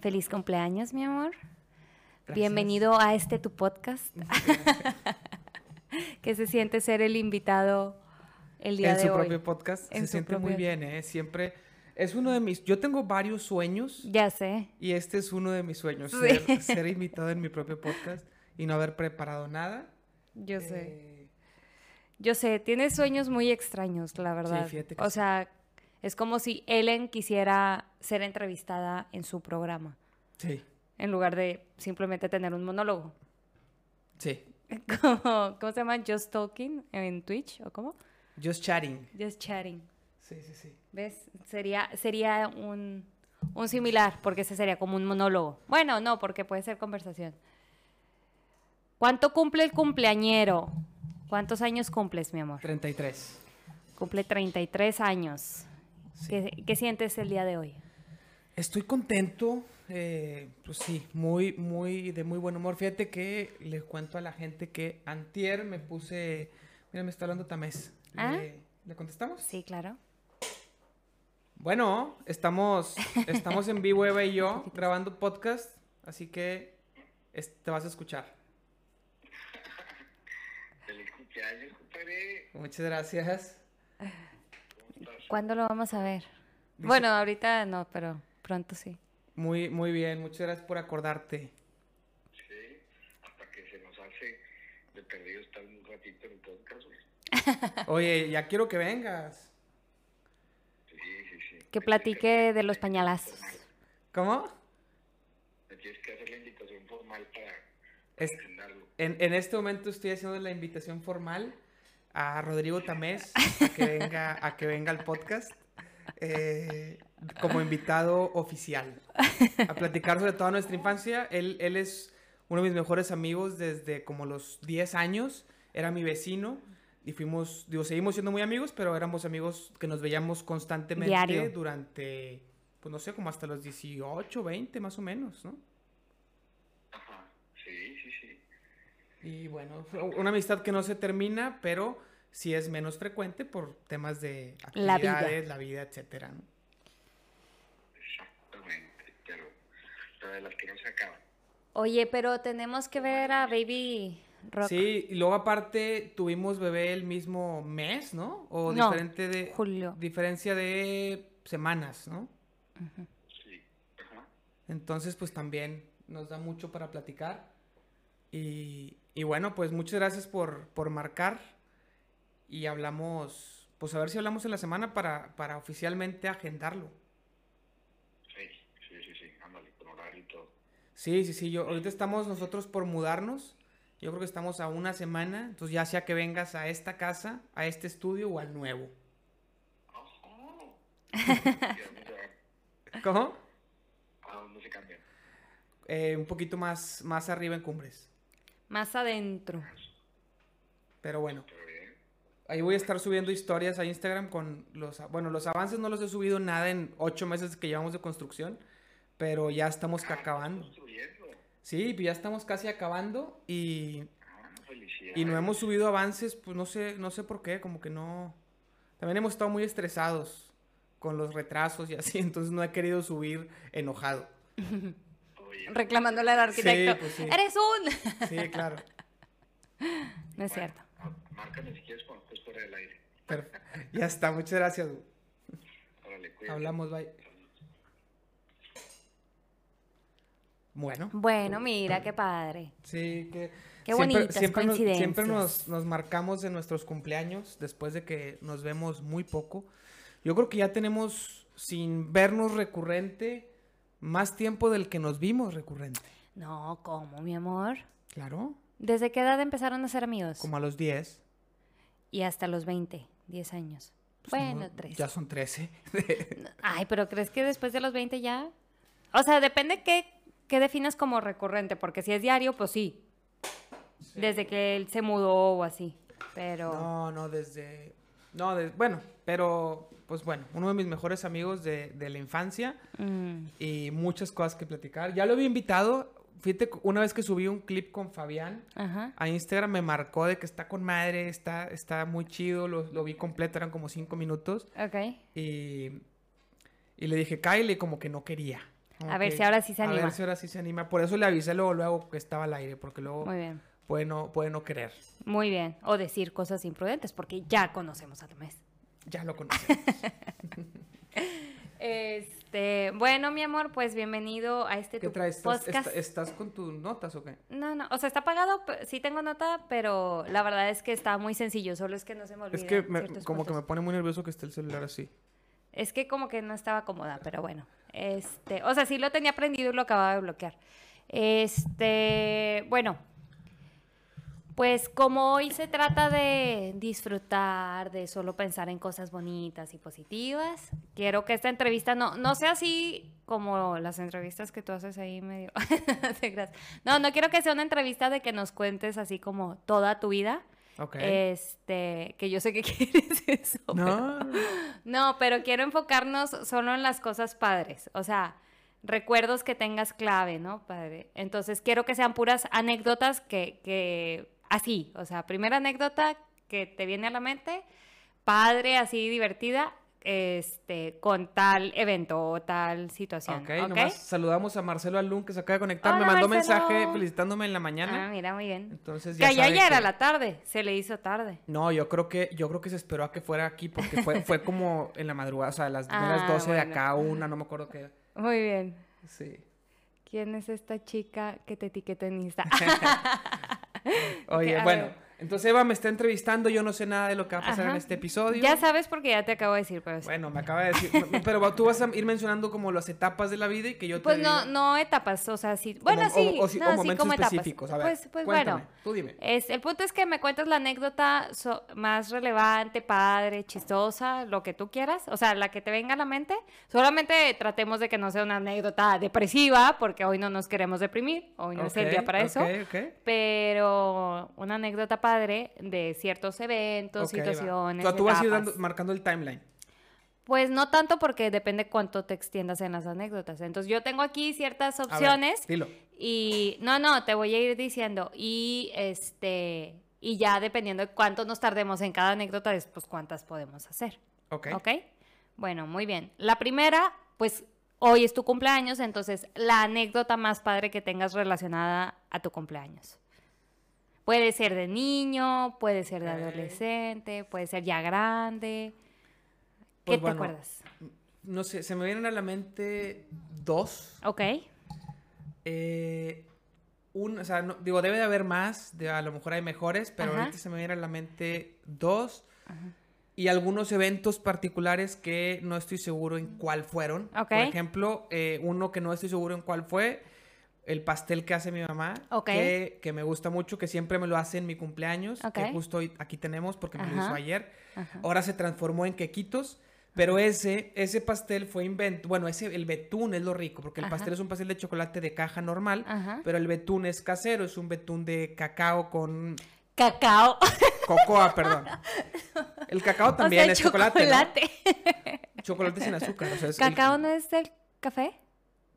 Feliz cumpleaños, mi amor. Bienvenido a este tu podcast. que se siente ser el invitado el día en de su hoy. propio podcast. En se su siente muy bien, ¿eh? Siempre. Es uno de mis. Yo tengo varios sueños Ya sé. y este es uno de mis sueños. Sí. Ser, ser invitado en mi propio podcast y no haber preparado nada. Yo sé. Eh, Yo sé, tienes sueños muy extraños, la verdad. fíjate que o sí. sea, es como si Ellen quisiera ser entrevistada en su programa, sí, en lugar de simplemente tener un monólogo. sí. ¿Cómo se llama? Just Talking en Twitch, ¿o cómo? Just chatting. Just Chatting. Sí, sí, sí. ¿Ves? Sería, sería un, un similar, porque ese sería como un monólogo. Bueno, no, porque puede ser conversación. ¿Cuánto cumple el cumpleañero? ¿Cuántos años cumples, mi amor? 33. Cumple 33 años. Sí. ¿Qué, qué sientes el día de hoy? Estoy contento, eh, pues sí, muy, muy, de muy buen humor. Fíjate que le cuento a la gente que antier me puse, mira, me está hablando Tamés. ¿Ah? ¿Le, ¿le contestamos? Sí, claro. Bueno, estamos, estamos en vivo Eva y yo grabando podcast, así que es- te vas a escuchar. Feliz cumpleaños, compadre. Muchas gracias. ¿Cuándo lo vamos a ver? Dice- Bueno, ahorita no, pero pronto sí. Muy, muy bien, muchas gracias por acordarte. Sí, hasta que se nos hace de perdido estar un ratito en el podcast. Oye, ya quiero que vengas. Sí, sí, sí. Que platique de los pañalazos. ¿Cómo? Me tienes que hacer la invitación formal para Es- agendarlo. En, en este momento estoy haciendo la invitación formal a Rodrigo Tamés a que venga, a que venga al podcast eh, como invitado oficial a platicar sobre toda nuestra infancia. Él, él es uno de mis mejores amigos desde como los 10 años. Era mi vecino y fuimos, digo, seguimos siendo muy amigos, pero éramos amigos que nos veíamos constantemente Diario. durante, pues no sé, como hasta los 18, 20 más o menos, ¿no? Ajá, sí, sí, sí. Y bueno, una amistad que no se termina, pero sí es menos frecuente por temas de La vida. actividades, la vida, etcétera, ¿no? Exactamente. Pero, de las que no se acaban. Oye, pero tenemos que ver a Baby Rock. Sí, y luego aparte tuvimos bebé el mismo mes, ¿no? O No, diferente de julio. diferencia de semanas, ¿no? Sí. Ajá. Entonces, pues también nos da mucho para platicar. Y, y bueno, pues muchas gracias por, por marcar. Y hablamos, pues a ver si hablamos en la semana para, para oficialmente agendarlo. Sí, sí, sí, sí. Ándale, con horario y todo. Sí, sí, sí. Yo, ahorita estamos nosotros por mudarnos. Yo creo que estamos a una semana. Entonces ya sea que vengas a esta casa, a este estudio o al nuevo. ¿Cómo? ¿A dónde se cambian? Eh, un poquito más, más arriba en Cumbres. Más adentro. Pero bueno. Ahí voy a estar subiendo historias a Instagram con los... Bueno, los avances no los he subido nada en ocho meses que llevamos de construcción. Pero ya estamos Ah, acabando. Construyendo. Sí, pues ya estamos casi acabando y, Ah, y no hemos subido avances, pues no sé, no sé por qué, como que no... También hemos estado muy estresados con los retrasos y así, entonces no he querido subir enojado. Reclamándole al arquitecto. pues sí. ¡Eres un! Sí, claro. no es cierto. Márcame si quieres cuando estés fuera del aire. Perfe- Ya está, muchas gracias. Órale. Hablamos, bye. Bueno. Bueno, mira, qué padre. Sí, que... Qué bonitas siempre nos, coincidencias. siempre nos, nos marcamos de nuestros cumpleaños después de que nos vemos muy poco. Yo creo que ya tenemos, sin vernos recurrente, más tiempo del que nos vimos recurrente. No, ¿cómo, mi amor? Claro. ¿Desde qué edad empezaron a ser amigos? Como a los 10. Y hasta los 20, 10 años. Pues bueno, no, 13. Ya son 13. Ay, pero ¿crees que después de los 20 ya? O sea, depende qué, qué definas como recurrente, porque si es diario, pues sí. Desde que él se mudó o así. Pero... No, no, desde... No, de- bueno, pero pues bueno, uno de mis mejores amigos de, de la infancia mm, y muchas cosas que platicar. Ya lo había invitado, fíjate, una vez que subí un clip con Fabián ajá. a Instagram me marcó de que está con madre, está, está muy chido, lo, lo vi completo, eran como cinco minutos Ok. y, y le dije, Kyle, y como que no quería. A ver si ahora sí se A anima. ver si ahora sí se anima. Por eso le avisé luego, luego que estaba al aire, porque luego Muy bien. Puede no, puede no querer. Muy bien. O decir cosas imprudentes, porque ya conocemos a Tomés. Ya lo conocemos. Este, bueno, mi amor, pues bienvenido a este ¿Qué tu traes? ¿Estás, podcast. ¿Estás con tus notas o qué? No, no, o sea, está pagado, sí tengo nota, pero la verdad es que está muy sencillo, solo es que no se me olvida. Es que me- como que me pone muy nervioso que esté el celular así. Es que como que no estaba cómoda, pero bueno. Este, o sea, sí lo tenía prendido y lo acababa de bloquear. Este, bueno. Pues como hoy se trata de disfrutar, de solo pensar en cosas bonitas y positivas, quiero que esta entrevista no, no sea así como las entrevistas que tú haces ahí medio... no, no quiero que sea una entrevista de que nos cuentes así como toda tu vida. Este, que yo sé que quieres eso. pero- no. no, pero quiero enfocarnos solo en las cosas padres. O sea, recuerdos que tengas clave, ¿no, padre? Entonces, quiero que sean puras anécdotas que, que así, o sea, primera anécdota que te viene a la mente, padre, así divertida, este, con tal evento o tal situación. Ok, ¿ok? nomás saludamos a Marcelo Alun que se acaba de conectar. Me mandó Marcelo. mensaje felicitándome en la Ah, mañana. mira, muy bien. Entonces Que ya allá sabe ya era que- la tarde, se le hizo tarde. No, yo creo que yo creo que se esperó a que fuera aquí porque fue, fue como en la madrugada, o sea, a las Ah, 12 de acá, una, no me acuerdo qué. Muy bien. Sí. ¿Quién es esta chica que te etiquetó en Insta? Oye, bueno, ver. Entonces Eva me está entrevistando, yo no sé nada de lo que va a pasar en Ajá. este episodio. Ya sabes porque ya te acabo de decir, pero sí. Bueno, me acaba de decir, pero tú vas a ir mencionando como las etapas de la vida y que yo te Pues no, diga no etapas, o sea, sí. Bueno, como- sí, o, o sí- no, o sí, momentos como etapas. específicos. A ver, pues, pues cuéntame, bueno. tú dime. Es, el punto es que me cuentes la anécdota so- más relevante, padre, chistosa, lo que tú quieras, o sea, la que te venga a la mente. Solamente tratemos de que no sea una anécdota depresiva, porque hoy no nos queremos deprimir, hoy no es el día para eso. ok, ok. Pero una anécdota padre de ciertos eventos, Ok, va. situaciones. Tú, tú vas a ir etapas. dando- marcando el timeline. Pues no tanto porque depende cuánto te extiendas en las anécdotas. Entonces yo tengo aquí ciertas ver, opciones dilo. y no, no, te voy a ir diciendo y este y ya dependiendo de cuánto nos tardemos en cada anécdota, es pues cuántas podemos hacer. Ok. ¿Ok? Bueno, muy bien. La primera, pues hoy es tu cumpleaños, entonces la anécdota más padre que tengas relacionada a tu cumpleaños. Puede ser de niño, puede ser de adolescente, puede ser ya grande. ¿Qué Pues te bueno, acuerdas? No sé, se me vienen a la mente dos. Ok. Eh, un, o sea, no- digo, debe de haber más, de, a lo mejor hay mejores, pero Ajá. ahorita se me vienen a la mente dos. Y algunos eventos particulares que no estoy seguro en cuál fueron. Ok. Por ejemplo, eh, uno que no estoy seguro en cuál fue, el pastel que hace mi mamá, que, que me gusta mucho, que siempre me lo hace en mi cumpleaños, que justo hoy- aquí tenemos porque me lo Ajá. hizo ayer. Ajá. Ahora se transformó en quequitos, pero ese, ese pastel fue invento, bueno, ese, el betún es lo rico, porque el pastel es un pastel de chocolate de caja normal, pero el betún es casero, es un betún de cacao con Cacao. cocoa, perdón. El cacao también o sea, es chocolate, ¿no? chocolate. Chocolate sin azúcar, o sea, es el- ¿Cacao no es del café?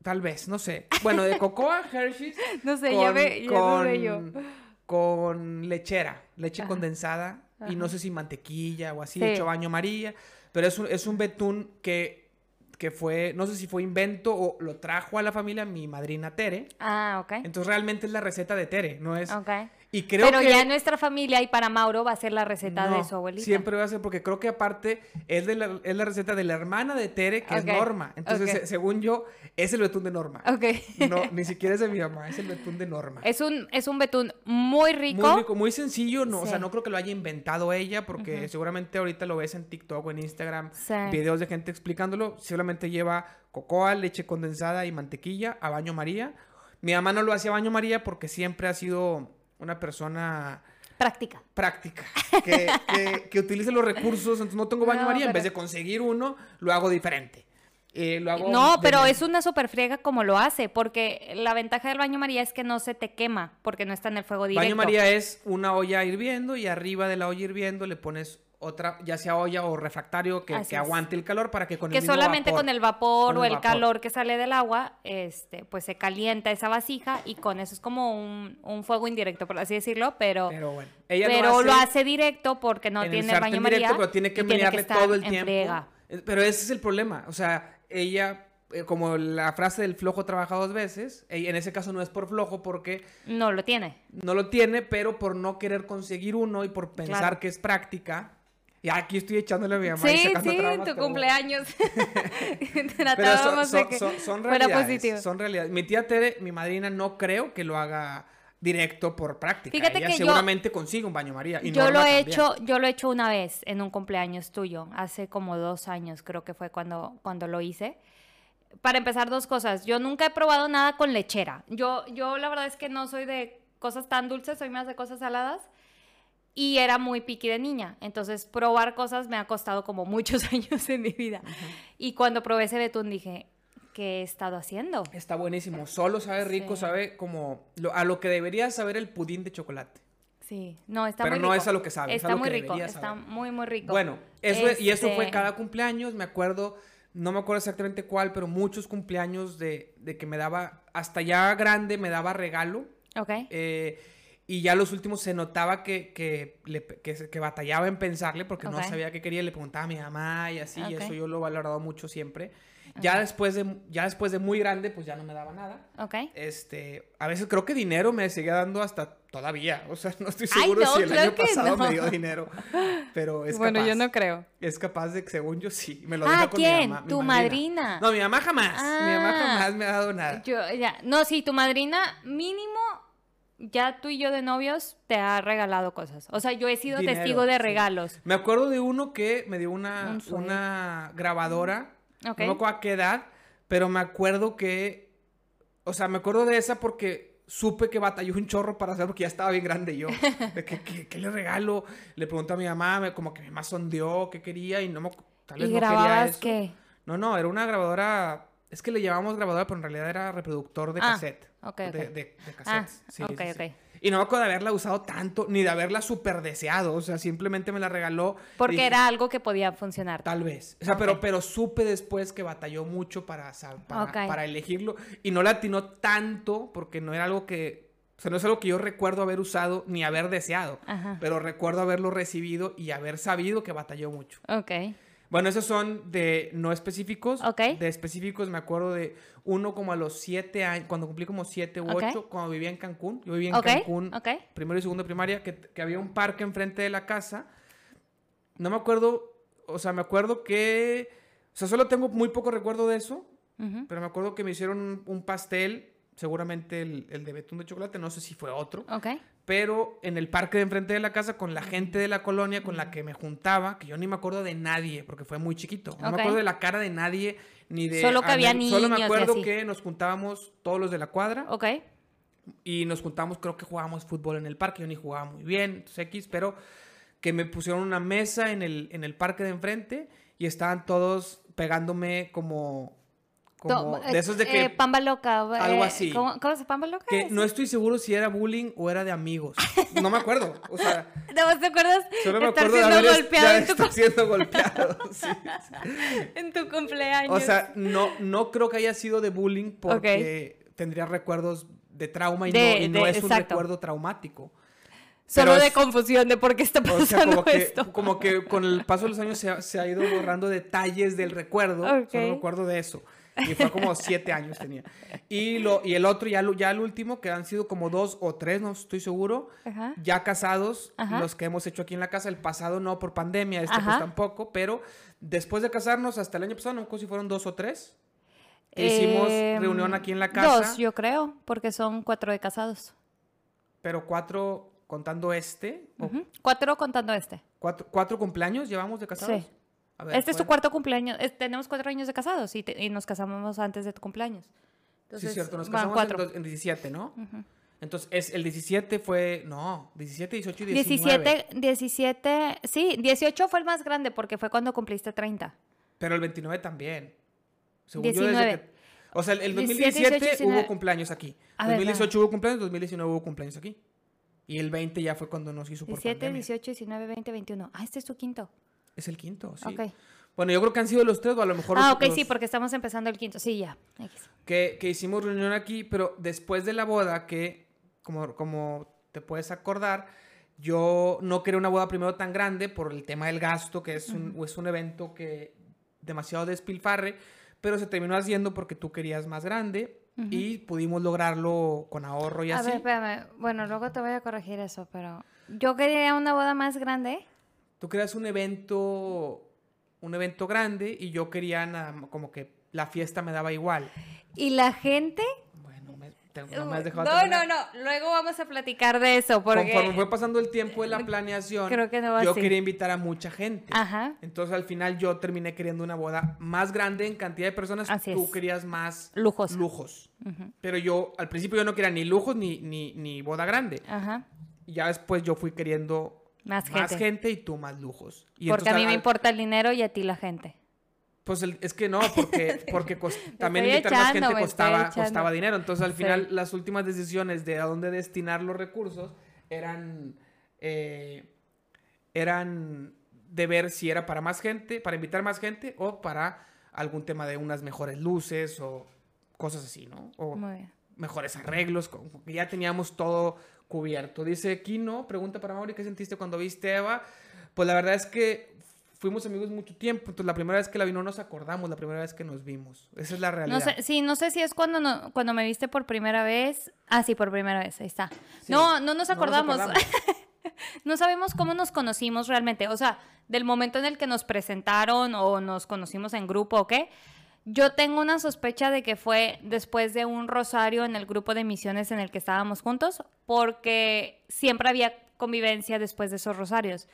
Tal vez, no sé. Bueno, de cocoa, Hershey's, No sé, ya ve, ya dudé yo. con lechera, leche Ajá. condensada y no sé si mantequilla o así, Sí. hecho baño María, pero es un, es un betún que, que fue, no sé si fue invento o lo trajo a la familia mi madrina Tere. Ah, ok. Entonces realmente es la receta de Tere, no es... Ok. Y creo Pero que... ya en nuestra familia y para Mauro va a ser la receta No, de su abuelita. Siempre va a ser porque creo que aparte es, de la, es la receta de la hermana de Tere, que es Norma. Entonces, se- según yo, es el betún de Norma. Ok. No, ni siquiera es de mi mamá, es el betún de Norma. Es un, es un betún muy rico. Muy rico, muy sencillo, no, o sea, no creo que lo haya inventado ella, porque seguramente ahorita lo ves en TikTok o en Instagram, Sí. videos de gente explicándolo, seguramente lleva cocoa, leche condensada y mantequilla a baño María. Mi mamá no lo hacía a baño María porque siempre ha sido una persona Práctica. práctica, que, que, que utilice los recursos, entonces no tengo baño No, María, en vez de conseguir uno, lo hago diferente. Eh, lo hago No, pero es una super friega como lo hace, porque la ventaja del baño María es que no se te quema, porque no está en el fuego directo. Baño María es una olla hirviendo y arriba de la olla hirviendo le pones otra, ya sea olla o refractario que, que aguante el calor para que con el que solamente vapor- con el vapor con o el vapor. calor que sale del agua, este, pues se calienta esa vasija y con eso es como un, un fuego indirecto, por así decirlo, pero, Pero bueno, ella pero lo hace directo porque no tiene el baño directo, María. pero tiene que estar todo el tiempo. friega. Eh, Pero ese es el problema, o sea, ella eh, como la frase del flojo trabaja dos veces, en ese caso no es por flojo porque No lo tiene. no lo tiene, pero por no querer conseguir uno y por pensar Claro. que es práctica. Y aquí estoy echándole a mi mamá y Sí, sacando sí, en tu cumpleaños. Pero son, son- que son- son fuera realidades, son realidades. Mi tía Tere, mi madrina, no creo que lo haga directo por práctica. Fíjate Ella que yo- seguramente consigue un baño María. Y yo Norma lo he también. hecho, yo lo he hecho una vez en un cumpleaños tuyo, hace como dos años creo que fue cuando, cuando lo hice. Para empezar, dos cosas. Yo nunca he probado nada con lechera. Yo, yo la verdad es que no soy de cosas tan dulces, soy más de cosas saladas. Y era muy piqui de niña. Entonces, probar cosas me ha costado como muchos años en mi vida. Y cuando probé ese betún dije, ¿qué he estado haciendo? Está buenísimo. Solo sabe rico, Sí. sabe como lo- a lo que debería saber el pudín de chocolate. Sí, no, está Pero muy no rico. es a lo que sabe, es a Está lo muy que rico, está saber. muy, muy rico. Bueno, eso es- y eso fue Este- cada cumpleaños, me acuerdo, no me acuerdo exactamente cuál, pero muchos cumpleaños de, de que me daba, hasta ya grande me daba regalo. Ok. eh, y ya los últimos se notaba que, que, le- que, que batallaba en pensarle porque no Ok. sabía qué quería, le preguntaba a mi mamá y así, y Ok. eso yo lo he valorado mucho siempre. Ya después de, ya después de muy grande, pues ya no me daba nada. Ok. Este, a veces creo que dinero me seguía dando hasta todavía. O sea, no estoy Ay, seguro no, si el año pasado no. me dio dinero. Pero es bueno, capaz. yo no creo. Es capaz de que según yo sí. Me lo Ah, deja con mi ¿quién? mamá, mi ¿Tu madrina? No, mi mamá jamás. Mi mamá Ah. jamás me ha dado nada. Yo, ya. No, sí, tu madrina mínimo, ya tú y yo de novios, te ha regalado cosas. O sea, yo he sido Dinero, testigo de sí. regalos. Me acuerdo de uno que me dio una, Un una grabadora. Ok. No me acuerdo a qué edad, pero me acuerdo que. O sea, me acuerdo de esa porque supe que batalló un chorro para hacer porque ya estaba bien grande yo. De que, ¿qué, qué le regalo? Le pregunté a mi mamá, me- como que mi mamá sondeó qué quería y no me. Tal vez ¿Y no quería grababas eso. qué? No, no, era una grabadora. Es que le llamamos grabadora, pero en realidad era reproductor de Ah, cassette. Ok, De, ok. de- de Ah, cassettes. Sí, ok, sí, sí. ok. Y no me acuerdo de haberla usado tanto, ni de haberla super deseado. O sea, simplemente me la regaló. Porque Dije, era algo que podía funcionar. Tal vez. O sea, pero, pero supe después que batalló mucho para, para elegirlo. Y no la atinó tanto porque no era algo que. O sea, no es algo que yo recuerdo haber usado ni haber deseado. Ajá. Pero recuerdo haberlo recibido y haber sabido que batalló mucho. Ok. Bueno, esos son de no específicos. Ok. De específicos me acuerdo de uno como a los siete años, cuando cumplí como siete u Ok. ocho, cuando vivía en Cancún. Yo vivía en Ok, Cancún, primero y segundo de primaria, que, que había un parque enfrente de la casa. No me acuerdo, o sea, me acuerdo que, o sea, solo tengo muy poco recuerdo de eso, Ujú. pero me acuerdo que me hicieron un, un pastel, seguramente el, el de betún de chocolate, no sé si fue otro, Ok. pero en el parque de enfrente de la casa con la gente de la colonia con la que me juntaba, que yo ni me acuerdo de nadie, porque fue muy chiquito. No me acuerdo de la cara de nadie, ni de... Solo que había nadie. Solo me niños acuerdo que nos juntábamos todos los de la cuadra Ok. y nos juntamos, creo que jugábamos fútbol en el parque, yo ni jugaba muy bien, X, pero que me pusieron una mesa en el, en el parque de enfrente y estaban todos pegándome como... como de esos de que... eh, pamba loca. algo eh, así. ¿Cómo, cómo se pamba loca? que no estoy seguro si era bullying o era de amigos. No me acuerdo. O sea, ¿No ¿Te acuerdas Solo me estar acuerdo de siendo haber est- golpeado de en tu, estar siendo golpeado. sí. en tu cumpleaños? O sea, no, no creo que haya sido de bullying porque tendría recuerdos de trauma y De- no, y no de- es un exacto. recuerdo traumático. Solo pero de es- confusión de por qué está O pasando sea, como que, esto. como que con el paso de los años se ha, se ha ido borrando detalles del recuerdo. Ok. Solo me acuerdo de eso. Y fue como siete años tenía. Y, lo, y el otro, ya, lo- ya el último, que han sido como dos o tres, no estoy seguro, Ajá. ya casados, Ajá. los que hemos hecho aquí en la casa, el pasado no por pandemia, este pues tampoco, pero después de casarnos hasta el año pasado, no acuerdo si fueron dos o tres, que hicimos reunión aquí en la casa, Dos, yo creo, porque son cuatro de casados. pero cuatro contando este, o Ujú. Cuatro contando este. cuatro, cuatro cumpleaños llevamos de casados. Sí. A ver, este es tu ¿cuál? cuarto cumpleaños. es- tenemos cuatro años de casados y, te- y nos casamos antes de tu cumpleaños. Sí, Entonces, es cierto, nos casamos en, dos- en 17, ¿no? Entonces, es, el 17 fue, no, 17, 18 y 19. 17, 17, sí, 18 fue el más grande porque fue cuando cumpliste 30. Pero el 29 también. Según yo, 19. desde que- o sea, el 17, 2017 19. hubo cumpleaños aquí. A ver, 2018 hubo cumpleaños, 2019 hubo cumpleaños aquí. Y el 20 ya fue cuando nos hizo por 17, pandemia. 18, 19, 20, 21. Ah, este es tu quinto. Es el quinto, sí. Ok. Bueno, yo creo que han sido los tres, o a lo mejor Ah, los- ok, los sí, porque estamos empezando el quinto. Sí, ya. Que, que hicimos reunión aquí, pero después de la boda, que como, como te puedes acordar, yo no quería una boda primero tan grande por el tema del gasto, que es un, es un evento que demasiado despilfarre, pero se terminó haciendo porque tú querías más grande y pudimos lograrlo con ahorro y A así. ver, espérame. Bueno, luego te voy a corregir eso, pero yo quería una boda más grande. Tú querías un evento, un evento grande y yo quería nada como que la fiesta me daba igual. ¿Y la gente? Bueno, me, no me has dejado no, no, terminar. no. Luego vamos a platicar de eso, porque... Conforme fue pasando el tiempo de la planeación, Creo que no va yo así. quería invitar a mucha gente. Ajá. Entonces al final yo terminé queriendo una boda más grande en cantidad de personas. Así Tú es. querías más Lujos. lujos. Pero yo al principio yo no quería ni lujos ni, ni, ni boda grande. Ajá. Y ya después yo fui queriendo Más más gente. gente y tú más lujos. Y porque a mí me al- importa el dinero y a ti la gente. Pues el- es que no, porque, porque también invitar más gente costaba, costaba dinero. Entonces al Sí. final las últimas decisiones de a dónde destinar los recursos eran, eh, eran de ver si era para más gente, para invitar más gente o para algún tema de unas mejores luces o cosas así, ¿no? O mejores arreglos, como que ya teníamos todo cubierto. Dice Kino, pregunta para Mauri, ¿qué sentiste cuando viste a Eva? Pues la verdad es que fuimos amigos mucho tiempo, entonces la primera vez que la vi no nos acordamos, la primera vez que nos vimos. Esa es la realidad. No sé, sí, no sé si es cuando, no- cuando me viste por primera vez. Ah, sí, por primera vez, ahí está. Sí, no, no nos acordamos. acordamos. no sabemos cómo nos conocimos realmente. O sea, del momento en el que nos presentaron o nos conocimos en grupo o qué. Yo tengo una sospecha de que fue después de un rosario en el grupo de misiones en el que estábamos juntos, porque siempre había convivencia después de esos rosarios.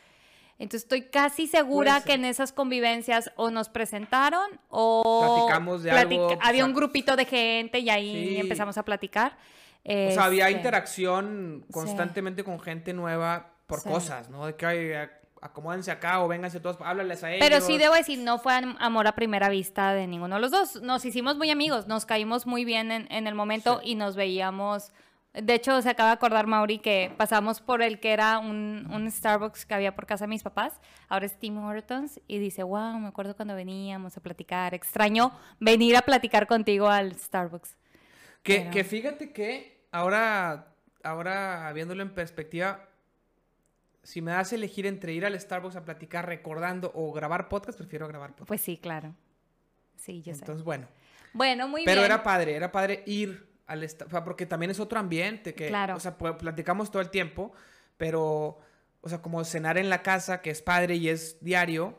Entonces estoy casi segura que en esas convivencias o nos presentaron o Platicamos de algo, había un grupito de gente y ahí Sí. empezamos a platicar. O sea, había Este, interacción constantemente con gente nueva por cosas, ¿no? De que "Ay, ac- acomódense acá o vénganse todos, háblales a ellos. Pero sí debo decir, no fue am- amor a primera vista de ninguno de los dos. Nos hicimos muy amigos, nos caímos muy bien en, en el momento y nos veíamos. De hecho, se acaba de acordar Mauri que pasamos por el que era un, un Starbucks que había por casa de mis papás. Ahora es Tim Hortons. Y dice, wow, me acuerdo cuando veníamos a platicar. Extraño venir a platicar contigo al Starbucks. Que, Pero- que fíjate que ahora, ahora viéndolo en perspectiva, si me das a elegir entre ir al Starbucks a platicar recordando o grabar podcast, prefiero grabar podcast. Pues sí, claro. Sí, yo sé. Entonces, bueno. Bueno, muy Pero bien. era padre, era padre ir al Starbucks, porque también es otro ambiente que, Claro. o sea, platicamos todo el tiempo, pero, o sea, como cenar en la casa, que es padre y es diario,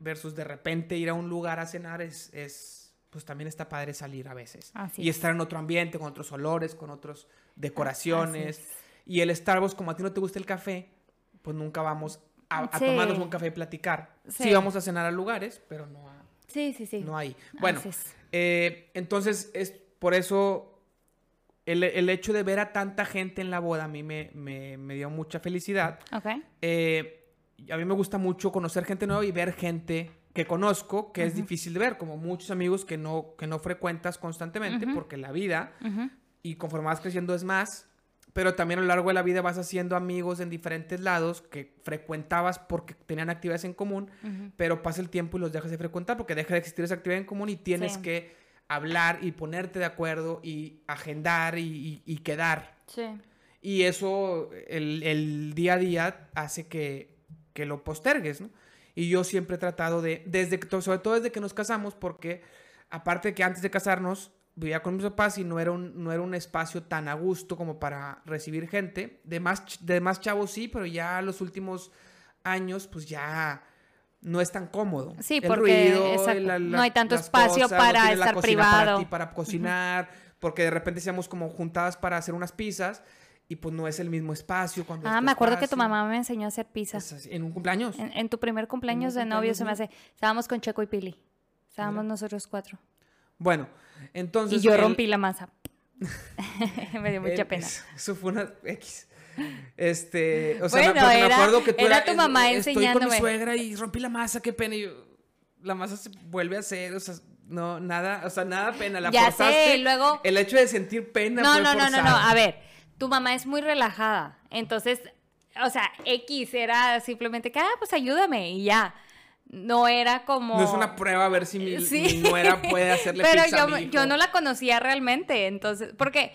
versus de repente ir a un lugar a cenar es, es pues también está padre salir a veces. Así y es. estar en otro ambiente, con otros olores, con otras decoraciones. Así es. Y el Starbucks, como a ti no te gusta el café, pues nunca vamos a, a Sí. tomarnos un café y platicar. Sí. Sí. vamos a cenar a lugares, pero no, a- Sí, sí, sí. no ahí. Bueno, eh, entonces es por eso el, el hecho de ver a tanta gente en la boda a mí me, me- me dio mucha felicidad. Ok. Eh, a mí me gusta mucho conocer gente nueva y ver gente que conozco, que es difícil de ver, como muchos amigos que no, que no frecuentas constantemente, porque la vida, y conforme vas creciendo es más, pero también a lo largo de la vida vas haciendo amigos en diferentes lados que frecuentabas porque tenían actividades en común, pero pasa el tiempo y los dejas de frecuentar porque deja de existir esa actividad en común y tienes Sí. que hablar y ponerte de acuerdo y agendar y, y- y quedar. Sí. Y eso, el, el día a día, hace que, que lo postergues, ¿no? Y yo siempre he tratado de, desde sobre todo desde que nos casamos, porque aparte de que antes de casarnos vivía con mis papás y no era un, no era un espacio tan a gusto como para recibir gente. De más, de más chavos sí, pero ya los últimos años, pues ya no es tan cómodo. Sí, El porque, ruido, la- no hay tanto espacio cosas, para estar cocina para privado. ti, para cocinar, porque de repente seamos como juntadas para hacer unas pizzas y pues no es el mismo espacio cuando Ah, me acuerdo que tu mamá me enseñó a hacer pizza. Es así, en un cumpleaños. En, en tu primer cumpleaños de novio se me hace. Estábamos con Checo y Pili. Estábamos Mira. nosotros cuatro. Bueno, entonces y yo rompí la masa. me dio mucha pena. Eso, fue una X. Este, o sea, Bueno, me era- acuerdo que tú era era- tu mamá Estoy con mi suegra y rompí la masa, qué pena. Y yo, la masa se vuelve a hacer, o sea, no, nada, o sea, nada pena. La Ya forzaste. sé, luego- El hecho de sentir pena No, fue no, no, no, no. A ver, tu mamá es muy relajada. Entonces, o sea, X era simplemente que, ah, pues ayúdame y ya. No era como. No es una prueba a ver si mi, Sí. mi nuera puede hacerle Pero pizza a yo, mi hijo. yo no la conocía realmente, entonces, porque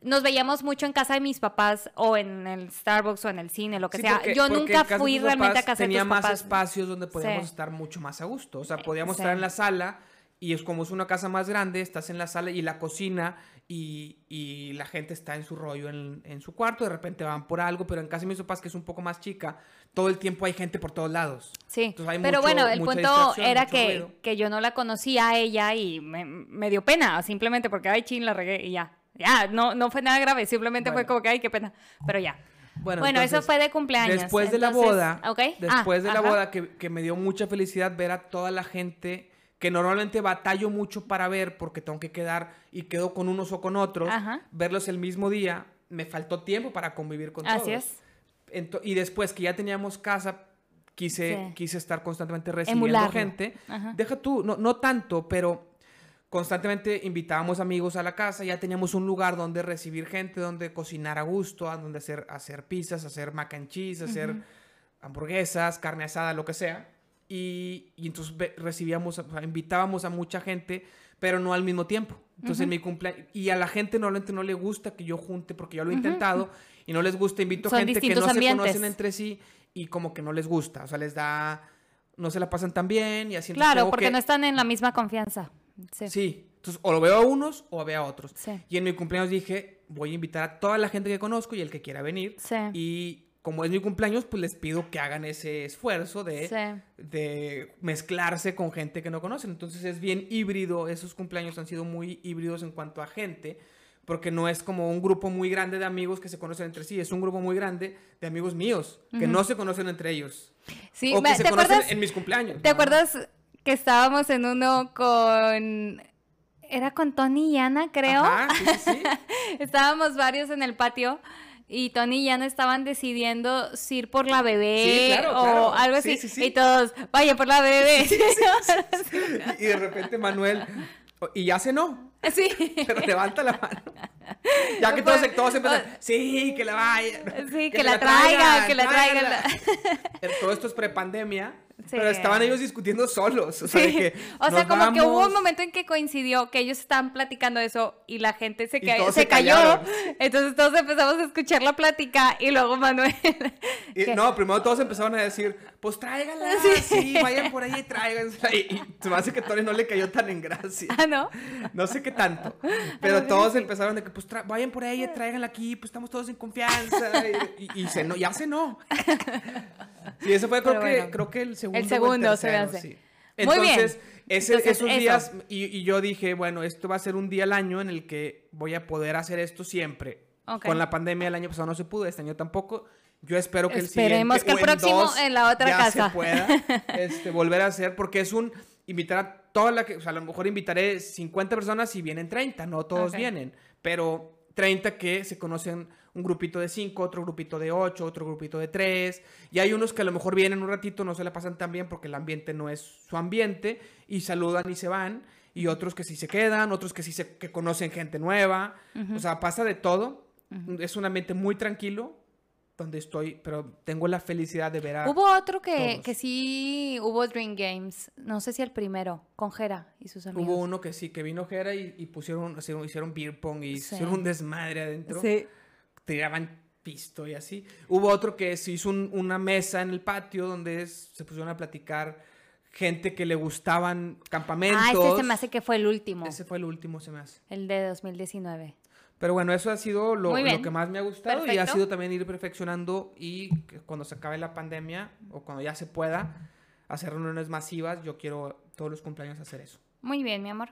nos veíamos mucho en casa de mis papás o en el Starbucks o en el cine, lo que Sí, sea. porque- yo porque nunca fui realmente papás a casa de tenía tus más papás. espacios donde podíamos Sí. estar mucho más a gusto. O sea, podíamos sí. estar en la sala y es como es una casa más grande, estás en la sala y la cocina y, y la gente está en su rollo en, en, su cuarto, de repente van por algo, pero en casa de mis papás, que es un poco más chica, todo el tiempo hay gente por todos lados. Sí, pero bueno, el punto era que, que, yo no la conocía a ella y me, me, dio pena, simplemente porque, ay, chin, la regué y ya. Ya, no, no fue nada grave, simplemente fue como que, ay, qué pena, pero ya. Bueno, bueno eso fue de cumpleaños. Después de la boda, okay. después de la boda, que, que me dio mucha felicidad ver a toda la gente que normalmente batallo mucho para ver porque tengo que quedar y quedo con unos o con otros, verlos el mismo día, me faltó tiempo para convivir con Así todos. Es. y después que ya teníamos casa, quise, quise estar constantemente recibiendo gente. Deja tú, no, no tanto, pero constantemente invitábamos amigos a la casa, ya teníamos un lugar donde recibir gente, donde cocinar a gusto, donde hacer, hacer pizzas, hacer mac and cheese, hacer hamburguesas, carne asada, lo que sea. Y, entonces recibíamos, invitábamos a mucha gente, pero no al mismo tiempo. Entonces en mi cumpleaños, y a la gente normalmente no le gusta que yo junte, porque yo lo he intentado, y no les gusta, invito a gente que no se conocen entre sí y como que no les gusta, o sea, les da, no se la pasan tan bien y así. Claro, porque no están en la misma confianza. Sí. sí. Entonces, o lo veo a unos o veo a otros. Y en mi cumpleaños dije, voy a invitar a toda la gente que conozco y el que quiera venir. Sí. Y como es mi cumpleaños, pues les pido que hagan ese esfuerzo de, de mezclarse con gente que no conocen. Entonces es bien híbrido, esos cumpleaños han sido muy híbridos en cuanto a gente, porque no es como un grupo muy grande de amigos que se conocen entre sí, es un grupo muy grande de amigos míos que no se conocen entre ellos. Sí, o que se conocen en mis cumpleaños. ¿Te acuerdas que estábamos en uno con... Era con Tony y Ana, creo. sí, sí. estábamos varios en el patio y Tony ya no estaban decidiendo si ir por la bebé o algo así. y todos, vaya por la bebé. y de repente Manuel, y ya cenó. Sí. Pero levanta la mano. Ya que todos, todos empiezan, sí, que la vaya. Sí, que, la, traiga, que la traiga. Todo esto es prepandemia. Pero estaban ellos discutiendo solos. O sea, que o sea como que hubo un momento en que coincidió que ellos estaban platicando eso y la gente se, se, cayó. Entonces todos empezamos a escuchar la plática y luego Manuel. no, primero todos empezaron a decir, pues tráiganla, sí, vayan por ahí y tráiganla. Y, se me hace que Tony no le cayó tan en gracia. Ah, ¿no? No sé qué tanto. Pero todos empezaron de que, pues vayan por y tráiganla aquí, pues estamos todos en confianza. Y, se no, ya se no. Sí, ese fue creo, que, creo que el segundo. El segundo, se hace. Entonces, esos días, y, yo dije, bueno, esto va a ser un día al año en el que voy a poder hacer esto siempre. Con la pandemia el año pasado no se pudo, este año tampoco. Yo espero que el siguiente Esperemos que el próximo en, la otra casa se pueda este, volver a hacer, porque es un invitar a toda la que, o sea, a lo mejor invitaré 50 personas y vienen 30, no todos vienen, pero 30 que se conocen un grupito de 5, otro grupito de 8, otro grupito de 3, y hay unos que a lo mejor vienen un ratito, no se la pasan tan bien porque el ambiente no es su ambiente, y saludan y se van, y otros que sí se quedan, otros que sí se, que conocen gente nueva, o sea, pasa de todo, es un ambiente muy tranquilo, donde estoy, pero tengo la felicidad de ver a. Hubo otro que, que sí hubo Dream Games, no sé si el primero, con Jera y sus amigos. Hubo uno que sí, que vino Jera y, pusieron, hicieron beer pong y hicieron un desmadre adentro. Sí. Tiraban pisto y así. Hubo otro que se hizo una mesa en el patio donde se pusieron a platicar gente que le gustaban campamentos. Ah, ese se me hace que fue el último. Ese fue el último, se me hace. El de 2019. Pero bueno, eso ha sido lo, que más me ha gustado y ha sido también ir perfeccionando y cuando se acabe la pandemia o cuando ya se pueda hacer reuniones masivas, yo quiero todos los cumpleaños hacer eso. Muy bien, mi amor.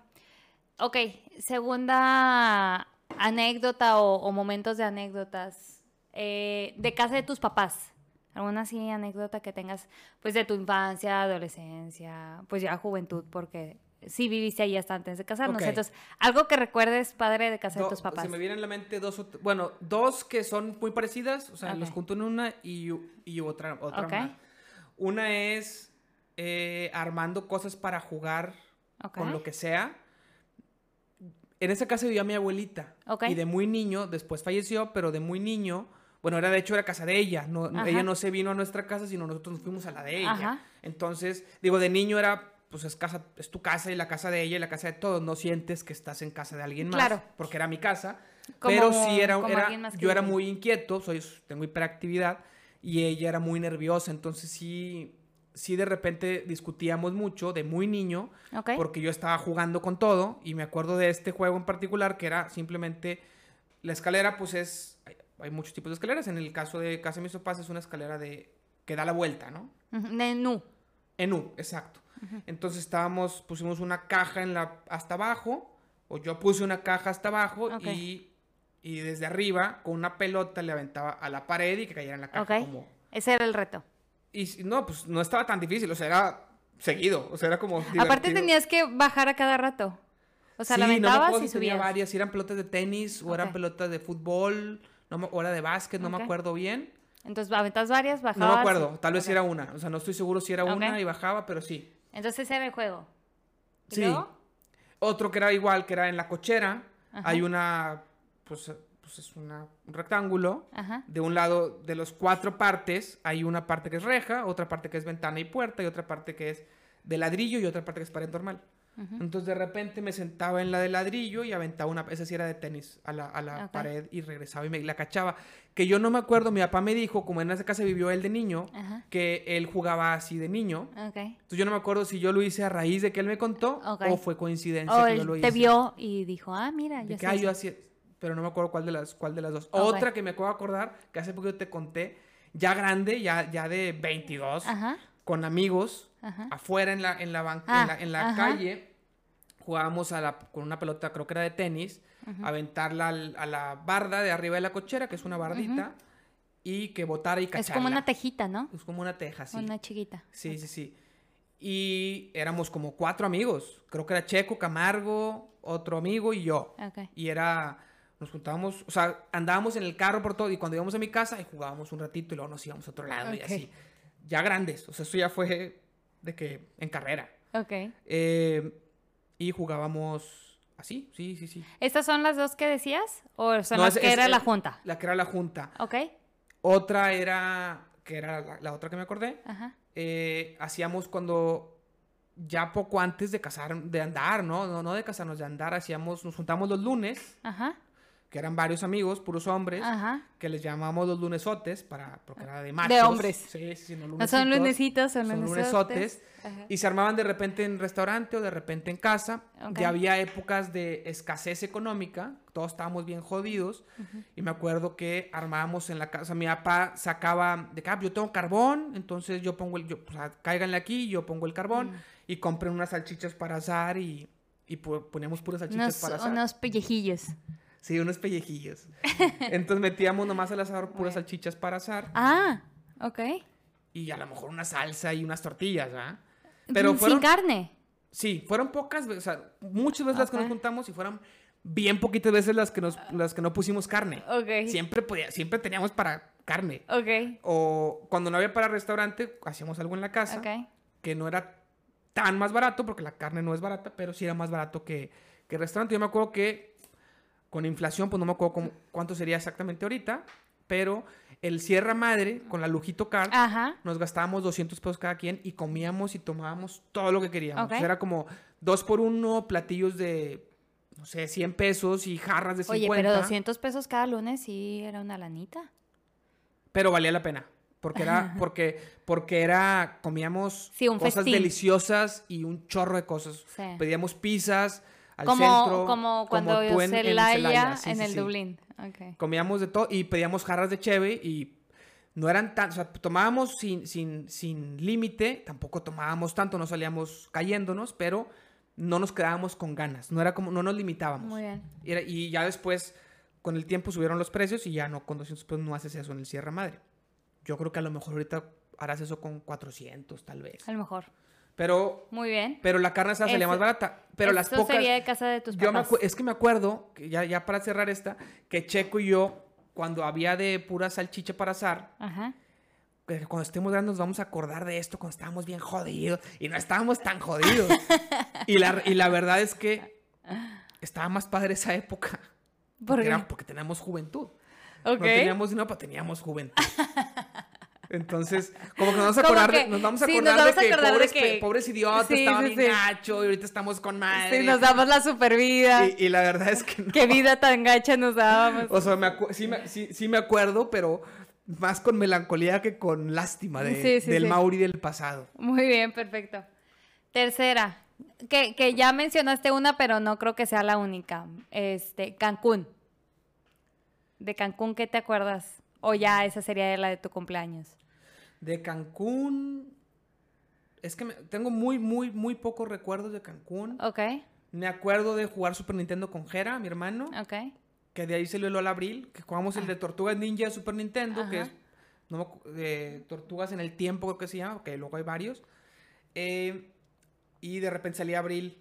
Ok, segunda anécdota o, momentos de anécdotas eh, de casa de tus papás. ¿Alguna así anécdota que tengas pues de tu infancia, adolescencia, pues ya juventud, porque sí viviste ahí hasta antes de casarnos. Entonces, algo que recuerdes, padre, de casa de tus papás. Se me vienen a la mente dos, bueno, dos que son muy parecidas, o sea, los junto en una y, y otra, otra más. Una es eh, armando cosas para jugar con lo que sea. En esa casa vivía mi abuelita. Y de muy niño, después falleció, pero de muy niño, bueno, era de hecho era casa de ella. No, ella no se vino a nuestra casa, sino nosotros nos fuimos a la de ella. Entonces, digo, de niño era pues es casa, es tu casa y la casa de ella y la casa de todos. No sientes que estás en casa de alguien más. Claro. Porque era mi casa. pero sí era, era yo era muy inquieto, soy, tengo hiperactividad y ella era muy nerviosa. Entonces sí, sí de repente discutíamos mucho de muy niño, porque yo estaba jugando con todo y me acuerdo de este juego en particular que era simplemente la escalera, pues es, hay, hay muchos tipos de escaleras, en el caso de casa de mis papás es una escalera de que da la vuelta, ¿no? Ujú, Menú. En U, exacto. Entonces estábamos, pusimos una caja en la, hasta abajo, o yo puse una caja hasta abajo y, y desde arriba con una pelota le aventaba a la pared y que cayera en la caja como... Ese era el reto. Y no, pues no estaba tan difícil, o sea, era seguido, o sea, era como... Aparte tenías que bajar a cada rato. O sea, Sí, la aventabas y si tenía subías. varias, si eran pelotas de tenis o eran pelotas de fútbol, no me- o era de básquet, no me acuerdo bien. Entonces aventas varias, bajabas. No me acuerdo, tal vez era una, o sea, no estoy seguro si era una y bajaba, pero sí. Entonces ese era el juego. ¿Y Sí. luego? Otro que era igual, que era en la cochera, Ajá. hay una, pues, pues es una, un rectángulo. Ajá. De un lado, de los cuatro partes, hay una parte que es reja, otra parte que es ventana y puerta, y otra parte que es de ladrillo y otra parte que es pared normal. Ujú. Entonces de repente me sentaba en la de ladrillo y aventaba una, esa sí era de tenis, a la, a la Ok. pared y regresaba y me la cachaba. Que yo no me acuerdo, mi papá me dijo, como en esa casa vivió él de niño, Ajá. que él jugaba así de niño. Ok. Entonces yo no me acuerdo si yo lo hice a raíz de que él me contó Ok. o fue coincidencia O que yo él lo te hice. vio y dijo, ah, mira, yo que, ah, yo hacer". hacía- pero no me acuerdo cuál de las, cuál de las dos. Otra que me acuerdo acordar, que hace poco te conté, ya grande, ya, ya de 22, Ajá. Con amigos, Ajá. afuera en la, en la, Ah, en la, en la ajá. calle, jugábamos a la, con una pelota, creo que era de tenis, aventarla al- a la barda de arriba de la cochera, que es una bardita, y que botara y Es cacharla. como una tejita, ¿no? Es como una teja, sí. Una chiquita. Sí, sí, sí. Y éramos como cuatro amigos. Creo que era Checo, Camargo, otro amigo y yo. Ok. Y era, nos juntábamos, o sea, andábamos en el carro por todo y cuando íbamos a mi casa y jugábamos un ratito y luego nos íbamos a otro lado y así. Ya grandes, o sea, eso ya fue de que en carrera. Ok. Eh, y jugábamos así, sí, sí, sí. ¿Estas son las dos que decías? ¿O son No, las es- que es- era la junta? La que era la junta. Ok. Otra era, que era la, la otra que me acordé, Ajá. eh, hacíamos cuando ya poco antes de casar, de andar, ¿no? ¿no? No de casarnos, de andar, hacíamos, nos juntamos los lunes, Ajá. Que eran varios amigos, puros hombres, Ajá. que les llamamos los lunesotes, para, porque era de machos. hombres. Sí, sí, no, No son lunesitos, son, son lunesotes. lunesotes. Y se armaban de repente en restaurante o de repente en casa. Ok. Ya había épocas de escasez económica, todos estábamos bien jodidos. Y me acuerdo que armábamos en la casa, mi papá sacaba de acá, yo tengo carbón, entonces yo pongo el, yo, o sea, cáiganle aquí, yo pongo el carbón Mm. y compré unas salchichas para asar y, y poníamos puras salchichas Unos, para asar. unos pellejillos. Sí, unos pellejillos. entonces metíamos nomás al asador puras salchichas para asar Ah, ok. y a lo mejor una salsa y unas tortillas, ¿verdad? Mm, Pero fueron, Sin carne. Sí, fueron pocas veces, o sea, muchas veces las que nos juntamos y fueron bien poquitas veces las que, nos, las que no pusimos carne. Ok. Siempre, podía, siempre teníamos para carne. Ok. O cuando no había para restaurante, hacíamos algo en la casa Ok. que no era tan más barato, porque la carne no es barata, pero sí era más barato que, que el restaurante. Yo me acuerdo que con inflación, pues no me acuerdo cómo- cuánto sería exactamente ahorita, pero el Sierra Madre con la Lujito Card Ajá. nos gastábamos 200 pesos cada quien y comíamos y tomábamos todo lo que queríamos. Ok. O sea, era como dos por uno, platillos de, no sé, 100 pesos y jarras de 50. Oye, pero 200 pesos cada lunes sí era una lanita. pero valía la pena. Porque era, porque, porque era, comíamos Sí, cosas festín. deliciosas y un chorro de cosas. Sí. Pedíamos pizzas al Como, centro. como cuando tú en, Celaya, sí, en sí, el sí. Dublín. Comíamos de todo y pedíamos jarras de cheve y no eran tan, o sea, tomábamos sin, sin, sin límite, tampoco tomábamos tanto, no salíamos cayéndonos, pero no nos quedábamos con ganas, no era como, no nos limitábamos. Muy bien. Y, era- y ya después, con el tiempo subieron los precios y ya no, con 200 pesos no haces eso en el Sierra Madre. Yo creo que a lo mejor ahorita harás eso con 400 tal vez. A lo mejor. Pero, Muy bien. pero la carne asada salía más barata. Pero las pocas... sería de casa de tus Yo me papás. es que me acuerdo, que ya, ya para cerrar esta, que Checo y yo, cuando había de pura salchicha para asar, Ajá. que cuando estemos grandes nos vamos a acordar de esto cuando estábamos bien jodidos y no estábamos tan jodidos. y, la, y la verdad es que estaba más padre esa época. ¿Por Porque, era- porque teníamos juventud. No teníamos dinero, pero teníamos juventud. Entonces, como que nos vamos a acordar, de- que- nos vamos a sí, acordar, nos vamos a de, que acordar de pobres, que- pobres idiotas, Sí, estaba sí, bien gacho y ahorita estamos con madre. Sí, nos damos la super vida. y, y la verdad es que no. Qué vida tan gacha nos dábamos. O sea, me sí, me, sí, sí me acuerdo, pero, más con melancolía que con lástima de- del. Mauri del pasado. Muy bien, perfecto. Tercera, que, que ya mencionaste una, pero no creo que sea la única. Este, Cancún. De Cancún, ¿qué te acuerdas? O ya esa sería la de tu cumpleaños. De Cancún. Es que me- tengo muy, muy, muy pocos recuerdos de Cancún. Ok, Me acuerdo de jugar Super Nintendo con Jera, mi hermano. ok. Que de ahí salió el Hola Abril. Que jugamos el de Tortugas Ninja de Super Nintendo. Que es. No, de Tortugas en el tiempo, creo que se llama. Que luego hay varios. Eh, y de repente salía Abril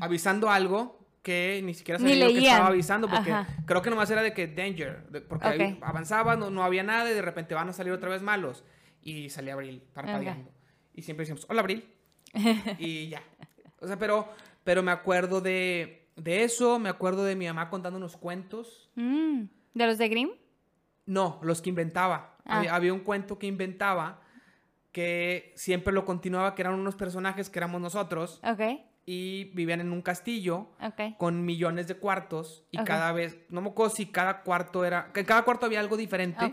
avisando algo que ni siquiera Ni sabía yo que leían. estaba avisando. Porque Ajá. creo que nomás era de que Danger. de- porque ahí Ok. avanzaba, no, no había nada. Y de repente van a salir otra vez malos. Y salía Abril parpadeando. Y siempre decíamos, hola Abril. y ya. O sea, pero, pero me acuerdo de, de eso, me acuerdo de mi mamá contando unos cuentos. Mm, ¿De los de Grimm? No, los que inventaba. Ah. Había, había un cuento que inventaba que siempre lo continuaba, que eran unos personajes que éramos nosotros Ok, y vivían en un castillo con millones de cuartos y cada vez, no me acuerdo si cada cuarto era, que en cada cuarto había algo diferente.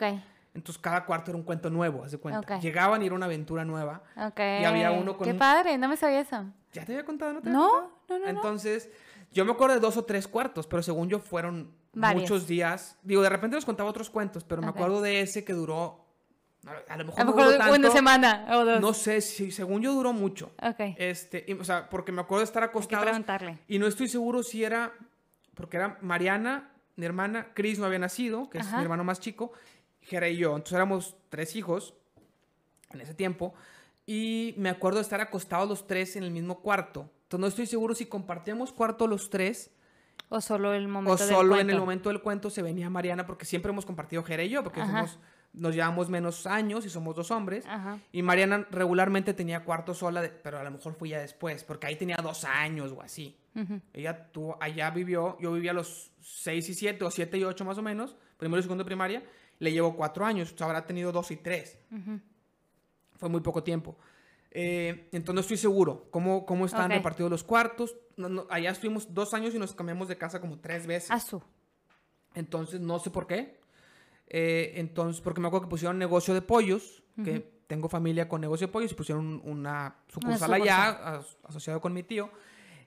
Entonces cada cuarto era un cuento nuevo, haz de cuenta. Llegaban y era una aventura nueva. Y había uno con Qué un- padre, no me sabía eso. ¿Ya te había contado? ¿No te había No, contado? no, no, no. Entonces, yo me acuerdo de dos o tres cuartos, pero según yo fueron Varios. muchos días. Digo, de repente les contaba otros cuentos, pero me acuerdo de ese que duró. A, lo mejor, A lo no mejor duró una semana o dos. No sé, si según yo duró mucho. Ok, Este, y, o sea, porque me acuerdo de estar que acostados preguntarle. y no estoy seguro si era porque era Mariana, mi hermana, Chris no había nacido, que es Ajá. mi hermano más chico, Jera y yo. Entonces éramos tres hijos en ese tiempo y me acuerdo de estar acostados los tres en el mismo cuarto. Entonces no estoy seguro si compartíamos cuarto los tres O solo el momento o del solo en el momento del cuento se venía Mariana porque siempre hemos compartido Jera y yo porque Ajá. somos, nos llevamos menos años y somos dos hombres. Ajá. Y Mariana regularmente tenía cuarto sola, de- pero a lo mejor fue ya después, porque ahí tenía dos años o así. Ella tuvo, allá vivió, yo vivía a los 6 y 7 o 7 y 8 más o menos, primero y segundo de primaria, le llevo 4 años, o sea, habrá tenido 2 y 3. Ujú. Fue muy poco tiempo. Eh, entonces no estoy seguro cómo, cómo están repartidos los cuartos. No, no, allá estuvimos dos años y nos cambiamos de casa como tres veces. Azul. Entonces no sé por qué. Eh, entonces, porque me acuerdo que pusieron negocio de pollos, que tengo familia con negocio de pollos y pusieron un- una sucursal sucursal. allá, as- asociado con mi tío.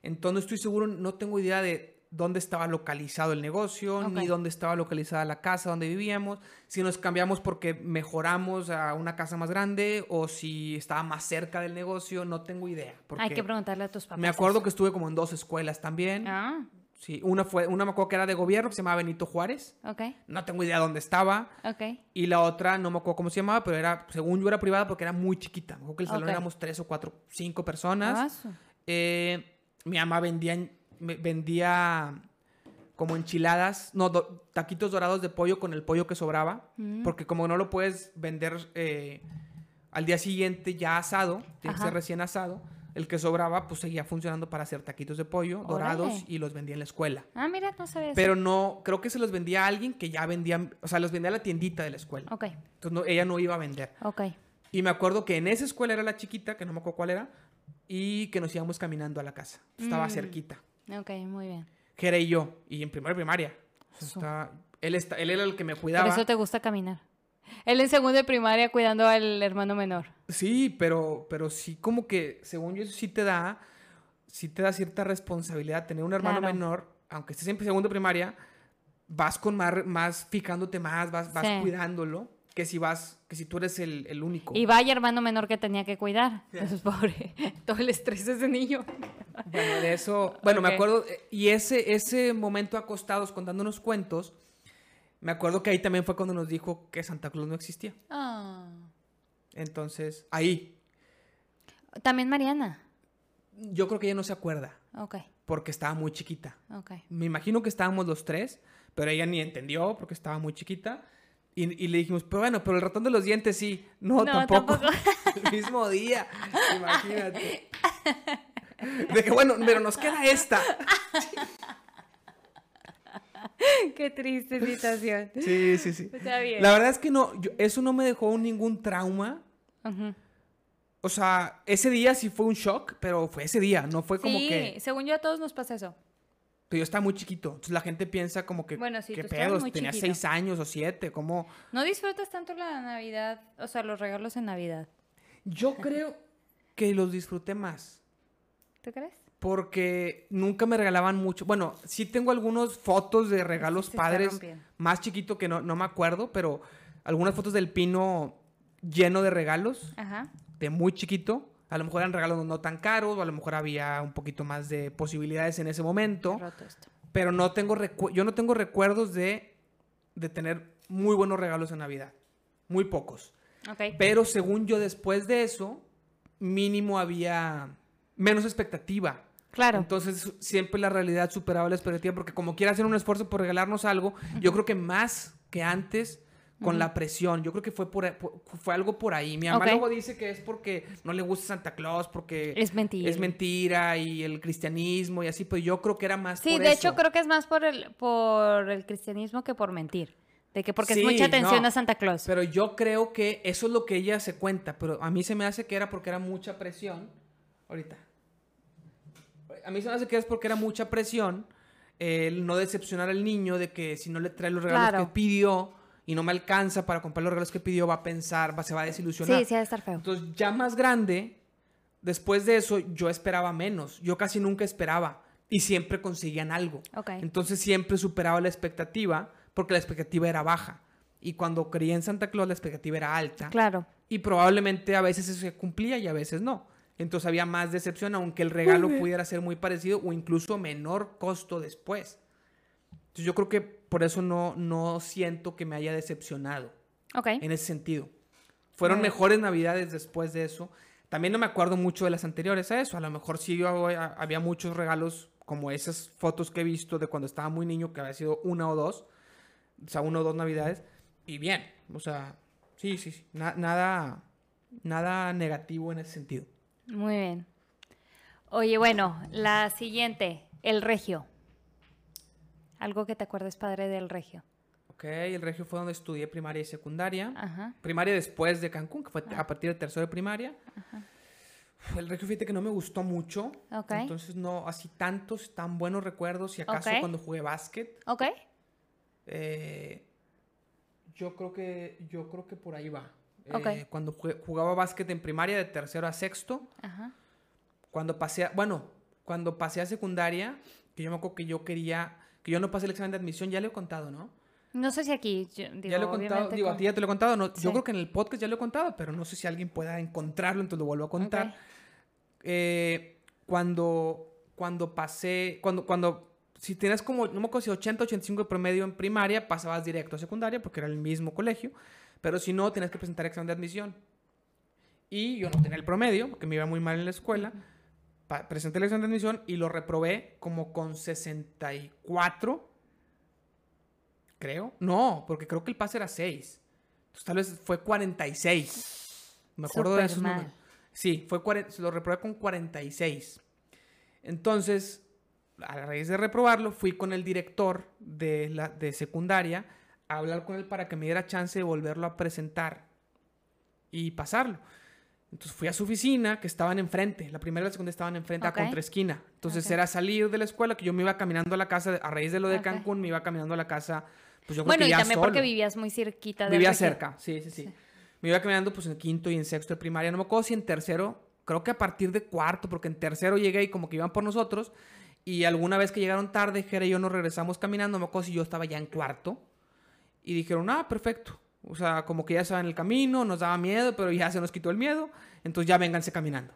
Entonces estoy seguro, no tengo idea de dónde estaba localizado el negocio, Ok. ni dónde estaba localizada la casa donde vivíamos, si nos cambiamos porque mejoramos a una casa más grande o si estaba más cerca del negocio, no tengo idea. Hay que preguntarle a tus papás. me acuerdo eso. que estuve como en dos escuelas también. Ah, Sí, una fue, una me acuerdo que era de gobierno, que se llamaba Benito Juárez. ok, No tengo idea dónde estaba. ok. Y la otra, no me acuerdo cómo se llamaba, pero era, según yo, era privada porque era muy chiquita. Me acuerdo que el salón éramos tres o cuatro, cinco personas. Asu. Eh, mi mamá vendía, vendía como enchiladas, no, do- taquitos dorados de pollo con el pollo que sobraba. Mm. Porque como no lo puedes vender eh, al día siguiente ya asado, tiene que ser recién asado, el que sobraba pues seguía funcionando para hacer taquitos de pollo dorados y los vendía en la escuela. Ah, mira, no sabía eso. Pero no, creo que se los vendía a alguien que ya vendía, o sea, los vendía a la tiendita de la escuela. Ok, Entonces no- ella no iba a vender. ok. Y me acuerdo que en esa escuela era la chiquita, que no me acuerdo cuál era, y que nos íbamos caminando a la casa. Estaba Mm. cerquita. Ok, muy bien. Jera y yo, y en primera primaria. Está- él, está, él era el que me Por cuidaba. eso te gusta caminar. Él en segundo de primaria cuidando al hermano menor. Sí, pero, pero sí como que, según yo, eso sí te da, sí te da cierta responsabilidad tener un hermano Claro. menor, aunque estés en segundo de primaria, vas con más, más fijándote más, vas, vas Sí. cuidándolo, que si vas, que si tú eres el, el único. Y vaya hermano menor que tenía que cuidar. Eso es pobre. Todo el estrés de ese niño. Bueno, de eso, bueno, me acuerdo, eh, y ese, ese momento acostados contándonos cuentos, me acuerdo que ahí también fue cuando nos dijo que Santa Claus no existía. Ah. Entonces, ahí, También Mariana. yo creo que ella no se acuerda, Ok, porque estaba muy chiquita. ok. Me imagino que estábamos los tres, pero ella ni entendió porque estaba muy chiquita. Y, y le dijimos, pero bueno, pero el ratón de los dientes sí. No, No, tampoco. tampoco. el mismo día. Imagínate. De que bueno, pero nos queda esta. Qué triste situación. Sí, sí, sí. Está bien. La verdad es que no, yo- eso no me dejó ningún trauma. Ujú. O sea, ese día sí fue un shock, pero fue ese día, no fue como sí, que... según yo a todos nos pasa eso. Pero yo estaba muy chiquito. Entonces la gente piensa como que, Bueno, sí, ¿qué tú pedos? muy Tenía chiquito. seis años o siete. ¿Cómo? ¿No disfrutas tanto la Navidad, o sea, los regalos en Navidad? Yo creo que los disfruté más. ¿Tú crees? Porque nunca me regalaban mucho. Bueno, sí tengo algunas fotos de regalos Se padres. Más chiquito que no, no me acuerdo, pero algunas fotos del pino lleno de regalos. Ajá. de muy chiquito. A lo mejor eran regalos no tan caros, o a lo mejor había un poquito más de posibilidades en ese momento. Pero no tengo recu- yo no tengo recuerdos de, de tener muy buenos regalos en Navidad. Muy pocos. Ok. Pero según yo, después de eso, mínimo había menos expectativa. Claro. Entonces siempre la realidad superaba la expectativa porque como quiera hacer un esfuerzo por regalarnos algo, yo creo que más que antes con la presión, yo creo que fue por, fue algo por ahí. Mi mamá Ok. luego dice que es porque no le gusta Santa Claus, porque Es mentira. es mentira y el cristianismo y así, pero yo creo que era más Sí, por de eso. hecho creo que es más por el, por el cristianismo que por mentir. De que porque Sí, es mucha atención no, a Santa Claus. Pero yo creo que eso es lo que ella se cuenta, pero a mí se me hace que era porque era mucha presión. Ahorita. A mí se me hace que es porque era mucha presión el no decepcionar al niño de que si no le trae los regalos Claro. que pidió y no me alcanza para comprar los regalos que pidió, va a pensar, va, se va a desilusionar. sí, sí ha de estar feo. Entonces, ya más grande, después de eso, yo esperaba menos. Yo casi nunca esperaba. Y siempre conseguían algo. Entonces, siempre superaba la expectativa, porque la expectativa era baja. Y cuando creía en Santa Claus, la expectativa era alta. Claro. Y probablemente a veces eso se cumplía y a veces no. Entonces había más decepción, aunque el regalo pudiera ser muy parecido o incluso menor costo después. Entonces yo creo que por eso no, no siento que me haya decepcionado Ok. en ese sentido. Fueron mejores navidades después de eso. También no me acuerdo mucho de las anteriores a eso. A lo mejor sí yo había había muchos regalos como esas fotos que he visto de cuando estaba muy niño, que había sido una o dos. O sea, una o dos navidades. Y bien, o sea, sí, sí, sí. Na- nada, nada negativo en ese sentido. Muy bien. Oye, bueno, la siguiente, el regio. Algo que te acuerdes, padre, del regio. Ok, el regio fue donde estudié primaria y secundaria. Ajá. Primaria después de Cancún, que fue a partir de tercero de primaria. El regio, fíjate que no me gustó mucho. Ok. Entonces, no, así tantos, tan buenos recuerdos. Si acaso cuando jugué básquet. Ok. eh, yo creo que, yo creo que por ahí va. Ok. Eh, cuando jugaba básquet en primaria, de tercero a sexto. Ajá. Cuando pasé, a- bueno, cuando pasé a secundaria, que yo me acuerdo que yo quería, que yo no pasé el examen de admisión, ya lo he contado, ¿no? No sé si aquí, yo- digo, ya lo he contado, digo, a con- ti ya te lo he contado, no, Sí. yo creo que en el podcast ya lo he contado, pero no sé si alguien pueda encontrarlo, entonces lo vuelvo a contar. Ok. Eh, cuando, cuando pasé, cuando, cuando, si tienes como, no me acuerdo si 80, 85 de promedio en primaria, pasabas directo a secundaria porque era el mismo colegio, pero si no, tenías que presentar examen de admisión. Y yo no tenía el promedio, porque me iba muy mal en la escuela. Presenté el examen de admisión y lo reprobé como con 64, creo. No, porque creo que el pase era 6. Entonces tal vez fue 46. Me acuerdo de esos mal. números. Sí, fue lo reprobé con 46. Entonces, a raíz de reprobarlo, fui con el director de, la, de secundaria a hablar con él para que me diera chance de volverlo a presentar y pasarlo. Entonces fui a su oficina, que estaban enfrente. La primera y la segunda estaban enfrente Ok. a contraesquina. Entonces era salir de la escuela, que yo me iba caminando a la casa, a raíz de lo de. Cancún, me iba caminando a la casa, pues yo creo Bueno, que y ya también porque vivías muy cerquita de Vivía cerca, sí, sí, sí, Me iba caminando pues en quinto y en sexto de primaria. No me acuerdo si en tercero, creo que a partir de cuarto, porque en tercero llegué y como que iban por nosotros. Y alguna vez que llegaron tarde, Jera y yo nos regresamos caminando. No me acuerdo si yo estaba ya en cuarto. Y dijeron, ah, perfecto. O sea, como que ya estaba en el camino, nos daba miedo, pero ya se nos quitó el miedo. Entonces ya vénganse caminando.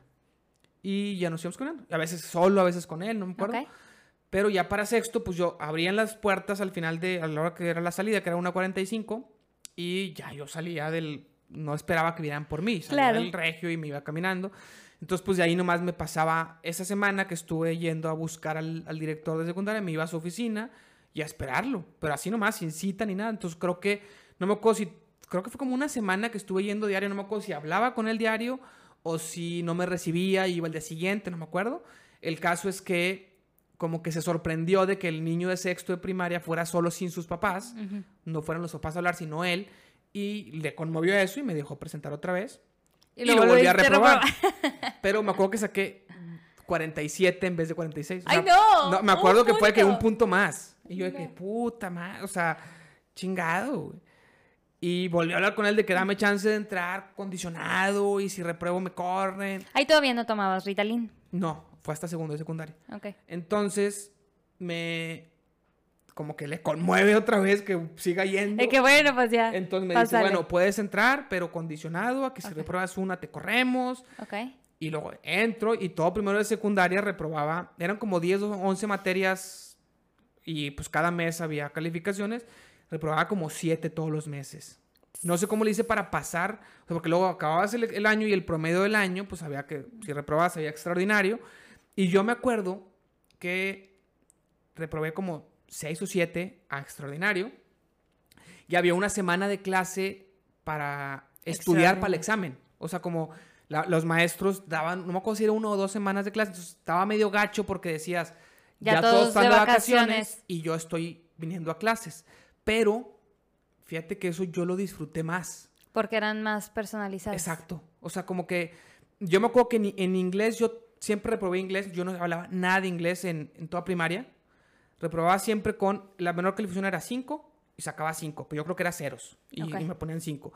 Y ya nos íbamos caminando. A veces solo, a veces con él, no me acuerdo. Ok. Pero ya para sexto, pues yo abrían las puertas al final de, a la hora que era la salida, que era 1.45, y ya yo salía del, no esperaba que vinieran por mí, salía Claro. del regio y me iba caminando. Entonces, pues de ahí nomás me pasaba esa semana que estuve yendo a buscar al, al director de secundaria, me iba a su oficina y a esperarlo, pero así nomás, sin cita ni nada. Entonces creo que, no me acuerdo si, creo que fue como una semana que estuve yendo diario, no me acuerdo si hablaba con él diario o si no me recibía y iba el día siguiente, no me acuerdo. El caso es que como que se sorprendió de que el niño de sexto de primaria fuera solo sin sus papás, Ujú. no fueran los papás a hablar, sino él, y le conmovió eso y me dejó presentar otra vez. Y Y, lo lo volví a reprobar. Pero me acuerdo que saqué 47 en vez de 46. O ¡Ay, sea, no! Me acuerdo que fue que un punto. punto más. Y yo de que, puta madre, o sea, chingado, güey. Y volví a hablar con él de que dame chance de entrar condicionado y si repruebo me corren. Ahí todavía no tomabas Ritalin. No, fue hasta segundo de secundaria. Ok. Entonces, me... Como que le conmueve otra vez que siga yendo. Es que bueno, pues ya. Entonces me dice, pásale. bueno, puedes entrar, pero condicionado a que si Ok. repruebas una te corremos. Ok. Y luego entro y todo primero de secundaria reprobaba, eran como 10 o 11 materias y pues cada mes había calificaciones, reprobaba como 7 todos los meses. No sé cómo le hice para pasar, porque luego acababas el, el año y el promedio del año, pues había que, si reprobabas había extraordinario. Y yo me acuerdo que reprobé como 6 o 7 a extraordinario y había una semana de clase para estudiar para el examen. O sea, como la- los maestros daban, no me acuerdo si era uno o dos semanas de clase, entonces estaba medio gacho porque decías, Ya ya, todos todos están de vacaciones vacaciones. y yo estoy viniendo a clases. Pero fíjate que eso yo lo disfruté más. Porque eran más personalizadas. Exacto. O sea, como que yo me acuerdo que en, en inglés yo siempre reprobé inglés, yo no hablaba nada de inglés en, en toda primaria. Reprobaba siempre con, la menor calificación era 5 y sacaba 5, pero yo creo que era ceros y, Ok. y me ponían 5.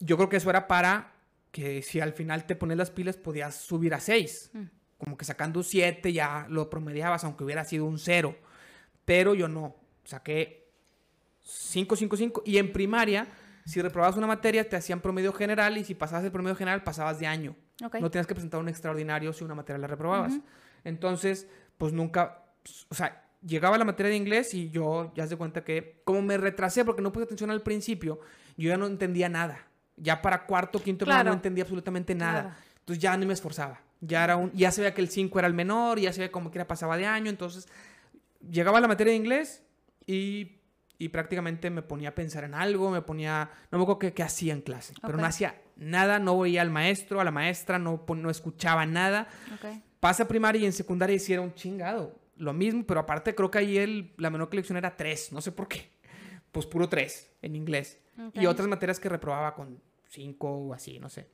Yo creo que eso era para que si al final te pones las pilas podías subir a 6. Mm. Como que sacando 7 ya lo promediabas, aunque hubiera sido un 0. Pero yo no. Saqué 5, 5, 5. Y en primaria, si reprobabas una materia, te hacían promedio general y si pasabas el promedio general, pasabas de año. Ok. No tenías que presentar un extraordinario si una materia la reprobabas. Entonces, pues nunca, o sea, llegaba la materia de inglés y yo ya se cuenta que como me retrasé porque no puse atención al principio, yo ya no entendía nada. Ya para cuarto, quinto Claro. no entendía absolutamente nada. Claro. Entonces ya ni me esforzaba. Ya era un ya sabía que el 5 era el menor, ya sabía como que era pasaba de año, entonces llegaba la materia de inglés y, y prácticamente me ponía a pensar en algo, me ponía, no me acuerdo qué, qué hacía en clase, pero Ok. no hacía nada, no veía al maestro, a la maestra, no, no escuchaba nada. Ok. Pasa primaria y en secundaria hicieron chingado. Lo mismo, pero aparte creo que ahí el, la menor colección era 3, no sé por qué. Pues puro 3 en inglés. Ok. Y otras materias que reprobaba con 5 o así, no sé.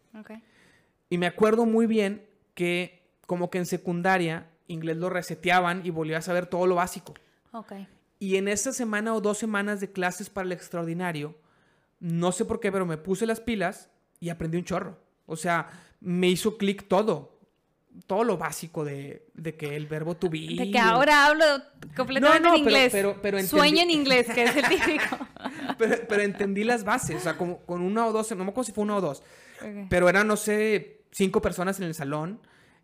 Y me acuerdo muy bien que como que en secundaria inglés lo reseteaban y volvía a saber todo lo básico. Ok. Y en esa semana o dos semanas de clases para el extraordinario, no sé por qué, pero me puse las pilas y aprendí un chorro. O sea, me hizo clic todo. Todo lo básico de, de que el verbo to be. De que ahora hablo completamente No, no, en pero- inglés. pero- pero entendí- Sueño en inglés, que es el típico. pero, pero entendí las bases. O sea, como con una o dos, no me acuerdo si fue una o dos. Ok. Pero eran, no sé, cinco personas en el salón.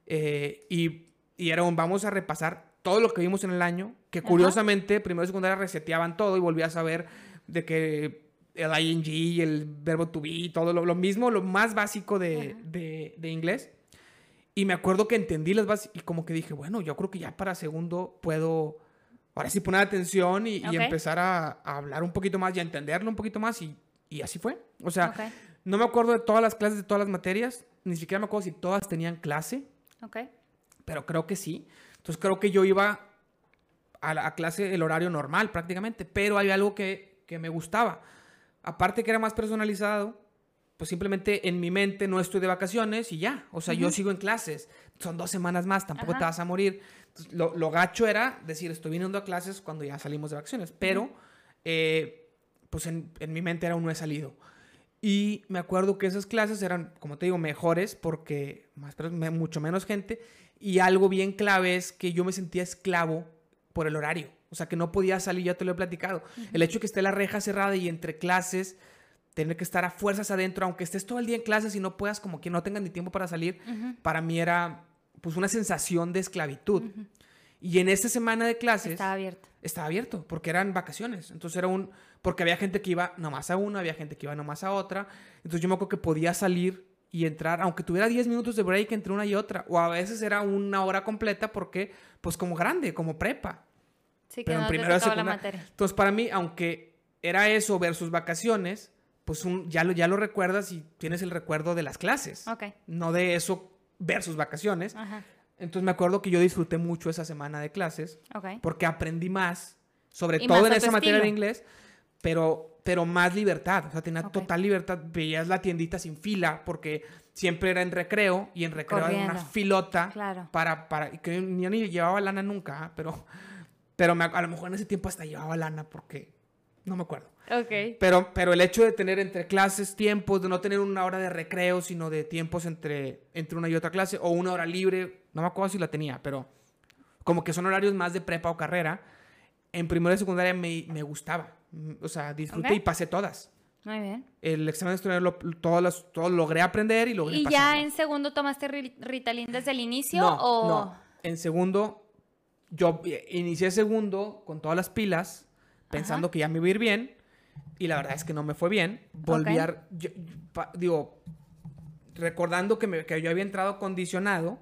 eh, y, y era un vamos a repasar todo lo que vimos en el año. Que Ajá. curiosamente, primero y secundaria reseteaban todo y volvías a ver de que el ing, el verbo to be, todo lo, lo mismo, lo más básico de, Ajá. de- de inglés. Y me acuerdo que entendí las bases y como que dije, bueno, yo creo que ya para segundo puedo ahora sí poner atención y, y Ok. empezar a, a hablar un poquito más y a entenderlo un poquito más y, y así fue. O sea, Ok. no me acuerdo de todas las clases, de todas las materias. Ni siquiera me acuerdo si todas tenían clase, Ok. pero creo que sí. Entonces creo que yo iba a la a clase el horario normal prácticamente, pero hay algo que, que me gustaba. Aparte que era más personalizado, pues simplemente en mi mente no estoy de vacaciones y ya. O sea, yo Ujú. sigo en clases. Son dos semanas más, tampoco Ajá. te vas a morir. Entonces, lo, lo gacho era decir, estoy viniendo a clases cuando ya salimos de vacaciones. Pero, eh, pues en, en mi mente era un no he salido. Y me acuerdo que esas clases eran, como te digo, mejores porque más, pero mucho menos gente. Y algo bien clave es que yo me sentía esclavo por el horario. O sea, que no podía salir, ya te lo he platicado. El hecho de que esté la reja cerrada y entre clases, tener que estar a fuerzas adentro, aunque estés todo el día en clases y no puedas, como que no tengas ni tiempo para salir, para mí era pues una sensación de esclavitud. Y en esta semana de clases Estaba abierto. estaba abierto porque eran vacaciones. Entonces era un. Porque había gente que iba nomás a una, había gente que iba nomás a otra. Entonces yo me acuerdo que podía salir y entrar, aunque tuviera 10 minutos de break entre una y otra. O a veces era una hora completa porque, pues como grande, como prepa. Sí, que Pero en no te primero tocaba la materia. Entonces para mí, aunque era eso versus vacaciones, pues un- ya, lo, ya lo recuerdas y tienes el recuerdo de las clases. Ok. No de eso versus vacaciones. Ajá. Entonces me acuerdo que yo disfruté mucho esa semana de clases Ok. porque aprendí más, sobre todo más en esa materia de estilo. inglés, pero, pero más libertad. O sea, tenía Ok. total libertad. Veías la tiendita sin fila porque siempre era en recreo y en recreo era una Corriendo. filota Claro. para, para, y que yo ni llevaba lana nunca, ¿ah? pero, pero me- a lo mejor en ese tiempo hasta llevaba lana porque no me acuerdo. Ok. Pero, pero el hecho de tener entre clases tiempos, de no tener una hora de recreo, sino de tiempos entre, entre una y otra clase, o una hora libre, no me acuerdo si la tenía, pero como que son horarios más de prepa o carrera, en primero y secundaria me, me gustaba. Mm, O sea, disfruté Ok. y pasé todas. Muy bien. El examen de estudiante lo, todo, las- todo logré aprender y logré ¿Y ya pasarlo. en segundo tomaste ri- Ritalin desde el inicio? No, o... no. En segundo, yo eh, inicié segundo con todas las pilas, pensando Ajá. que ya me iba a ir bien. Y la verdad es que no me fue bien. Volví Ok. a... yo- yo- pa- digo, recordando que, me- que yo había entrado condicionado,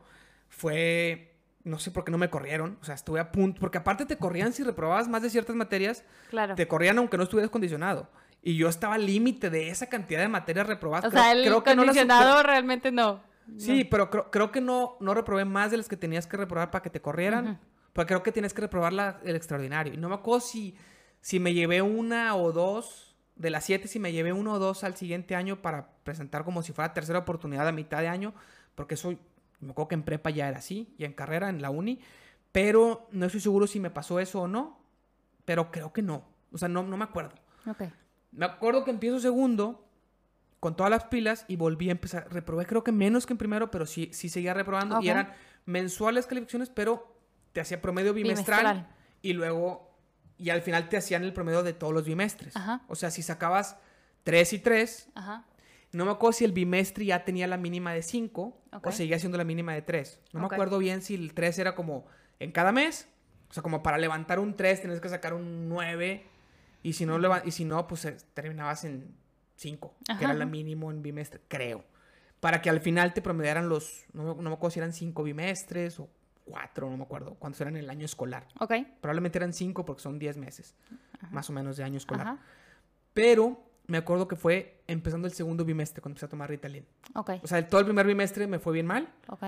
fue... No sé por qué no me corrieron. O sea, estuve a punto. Porque aparte te corrían si reprobabas más de ciertas materias. Claro. Te corrían aunque no estuvieras condicionado. Y yo estaba al límite de esa cantidad de materias reprobadas. O Creo- sea, el creo que no las- condicionado realmente no. Sí, pero creo, creo que no, no reprobé más de las que tenías que reprobar para que te corrieran. Ujú. Porque creo que tienes que reprobar la- el extraordinario. Y no me acuerdo si, si me llevé una o dos de las siete, si me llevé uno o dos al siguiente año para presentar como si fuera tercera oportunidad a mitad de año. Porque soy, me acuerdo que en prepa ya era así, y en carrera, en la uni. Pero no estoy seguro si me pasó eso o no. Pero creo que no. O sea, no, no me acuerdo. Ok. Me acuerdo que empiezo segundo con todas las pilas y volví a empezar. Reprobé creo que menos que en primero, pero sí, sí seguía reprobando. Ok. Y eran mensuales calificaciones, pero te hacía promedio bimestral, Bimestral. y luego, y al final te hacían el promedio de todos los bimestres. Ajá. O sea, si sacabas 3 y 3, Ajá. No me acuerdo si el bimestre ya tenía la mínima de 5 Ok. o seguía siendo la mínima de 3. No Ok. me acuerdo bien si el 3 era como en cada mes. O sea, como para levantar un 3 tenías que sacar un 9. Y si no, y si no pues eh, terminabas en 5, que Ajá, era la ajá. mínimo en bimestre, creo. Para que al final te promediaran los, no, me- no me acuerdo si eran 5 bimestres o 4, no me acuerdo, cuántos eran el año escolar. Ok. Probablemente eran 5 porque son 10 meses, más o menos de año escolar. Ajá. Pero me acuerdo que fue empezando el segundo bimestre cuando empecé a tomar Ritalin. Ok. O sea, el- todo el primer bimestre me fue bien mal. Ok.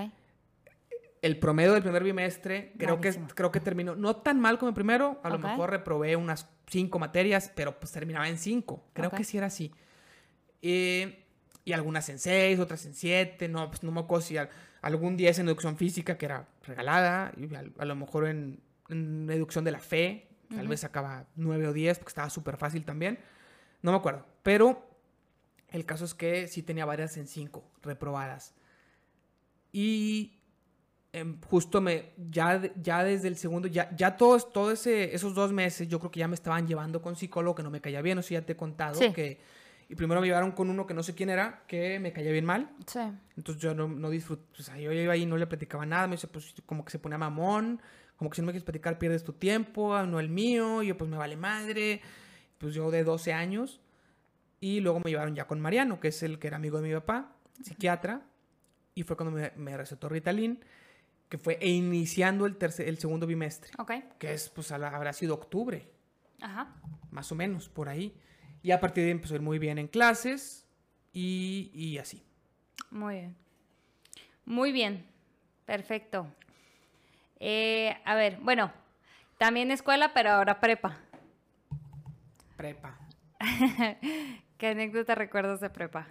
El promedio del primer bimestre creo que, creo que terminó no tan mal como el primero. A lo Ok. mejor reprobé unas cinco materias, pero pues terminaba en cinco. Creo Ok. que sí era así. Eh, y algunas en seis, otras en siete. No, pues no me acuerdo si al- algún 10 en educación física que era regalada. Y a, a lo mejor en, en educación de la fe. Tal Ujú. vez sacaba nueve o 10 porque estaba súper fácil también. No me acuerdo. Pero el caso es que sí tenía varias en cinco reprobadas. Y em, justo me, ya, ya desde el segundo, ya, ya todos, todo ese, esos dos meses, yo creo que ya me estaban llevando con psicólogo que no me caía bien, o sea, ya te he contado Sí. que, y primero me llevaron con uno que no sé quién era, que me caía bien mal, Sí. entonces yo no, no disfruté, o sea, yo iba ahí y no le platicaba nada, me dice, pues como que se ponía mamón, como que si no me quieres platicar pierdes tu tiempo, ah, no el mío, y yo pues me vale madre, pues yo de 12 años, y luego me llevaron ya con Mariano, que es el que era amigo de mi papá, psiquiatra, y fue cuando me, me recetó Ritalin, que fue e iniciando el, tercer, el segundo bimestre, Ok. que es, pues la- habrá sido octubre, Ajá. más o menos, por ahí. Y a partir de ahí empezó a ir muy bien en clases y, y así. Muy bien. Muy bien. Perfecto. Eh, a ver, bueno, también escuela, pero ahora prepa. Prepa. ¿Qué anécdota recuerdas de prepa?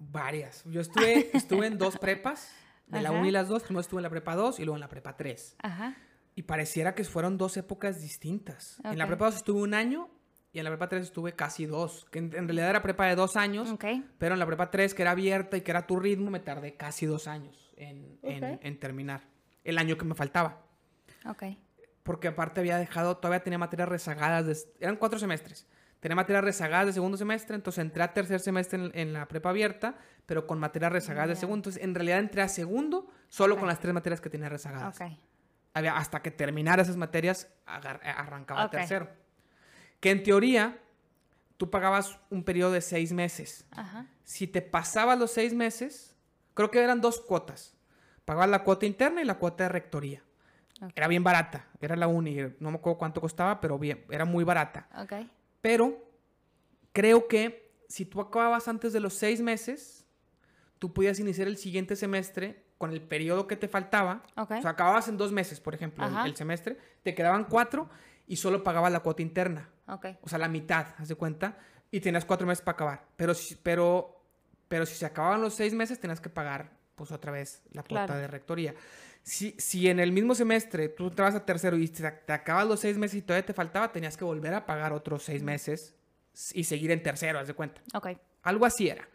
Varias. Yo estuve, estuve en dos prepas, de la Ajá. 1 y las 2. Primero estuve en la prepa 2 y luego en la prepa 3. Ajá. Y pareciera que fueron dos épocas distintas. En la prepa 2 estuve un año y en la prepa 3 estuve casi dos. Que en, en realidad era prepa de dos años, Ok. pero en la prepa 3, que era abierta y que era tu ritmo, me tardé casi dos años en, en- terminar. El año que me faltaba. Ok. Porque aparte había dejado, todavía tenía materias rezagadas, de- eran cuatro semestres. Tenía materias rezagadas de segundo semestre, entonces entré a tercer semestre en, en la prepa abierta, pero con materias rezagadas de segundo. Entonces, en realidad entré a segundo solo con las tres materias que tenía rezagadas. Había, hasta que terminara esas materias, agar- arrancaba Ok. tercero. Que en teoría, tú pagabas un periodo de seis meses. Ajá. Si te pasabas los seis meses, creo que eran dos cuotas. Pagabas la cuota interna y la cuota de rectoría. Era bien barata. Era la uni. No me acuerdo cuánto costaba, pero bien, era muy barata. Ok. Pero creo que si tú acababas antes de los seis meses, tú podías iniciar el siguiente semestre con el periodo que te faltaba. Ok. O sea, acababas en dos meses, por ejemplo, el, semestre. Te quedaban cuatro y solo pagabas la cuota interna. O sea, la mitad, haz de cuenta. Y tenías cuatro meses para acabar. Pero, si- pero Pero si se acababan los seis meses, tenías que pagar, pues otra vez, la cuota Claro. de rectoría. Si, si en el mismo semestre tú vas a tercero y te, te acabas los seis meses y todavía te faltaba, tenías que volver a pagar otros seis meses y seguir en tercero, haz de cuenta. Ok. Algo así era.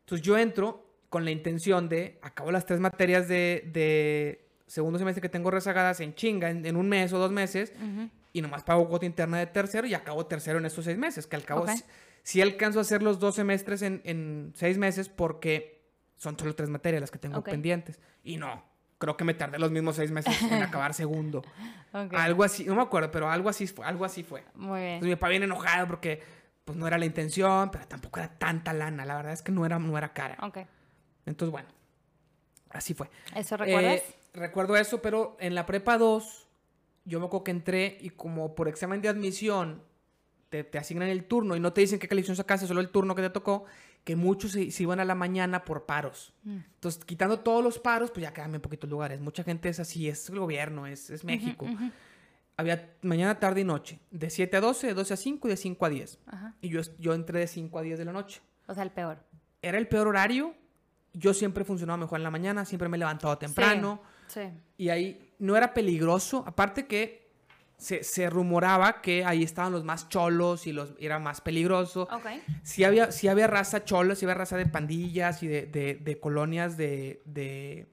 Entonces yo entro con la intención de, acabo las tres materias de, de segundo semestre que tengo rezagadas en chinga, en, en un mes o dos meses, Ujú. y nomás pago cuota interna de tercero y acabo tercero en estos seis meses, que al cabo Ok. sí, sí alcanzo a hacer los dos semestres en, en seis meses porque son solo tres materias las que tengo Ok. pendientes. Y no, creo que me tardé los mismos seis meses en acabar segundo. Ok. Algo así, no me acuerdo, pero algo así fue. Algo así fue. Muy bien. Entonces mi papá viene enojado porque pues no era la intención, pero tampoco era tanta lana. La verdad es que no era, no era cara. Ok. Entonces, bueno, así fue. ¿Eso recuerdas? Eh, recuerdo eso, pero en la prepa 2, yo me acuerdo que entré y como por examen de admisión te, te asignan el turno y no te dicen qué calificación sacaste, solo el turno que te tocó, que muchos se, se iban a la mañana por paros. Mm. Entonces, quitando todos los paros, pues ya quedan bien poquitos lugares. Mucha gente es así, es el gobierno, es, es México. Ujú, ujú. Había mañana, tarde y noche, de 7 a 12, de 12 a 5 y de 5 a 10. Ajá. Y yo, yo entré de 5 a 10 de la noche. O sea, el peor. Era el peor horario. Yo siempre funcionaba mejor en la mañana, siempre me he levantado temprano. Sí. Y ahí no era peligroso. Aparte que se, se rumoraba que ahí estaban los más cholos y los era más peligroso. Ok. Sí había, sí había raza cholos, sí había raza de pandillas y de, de- de colonias de, de-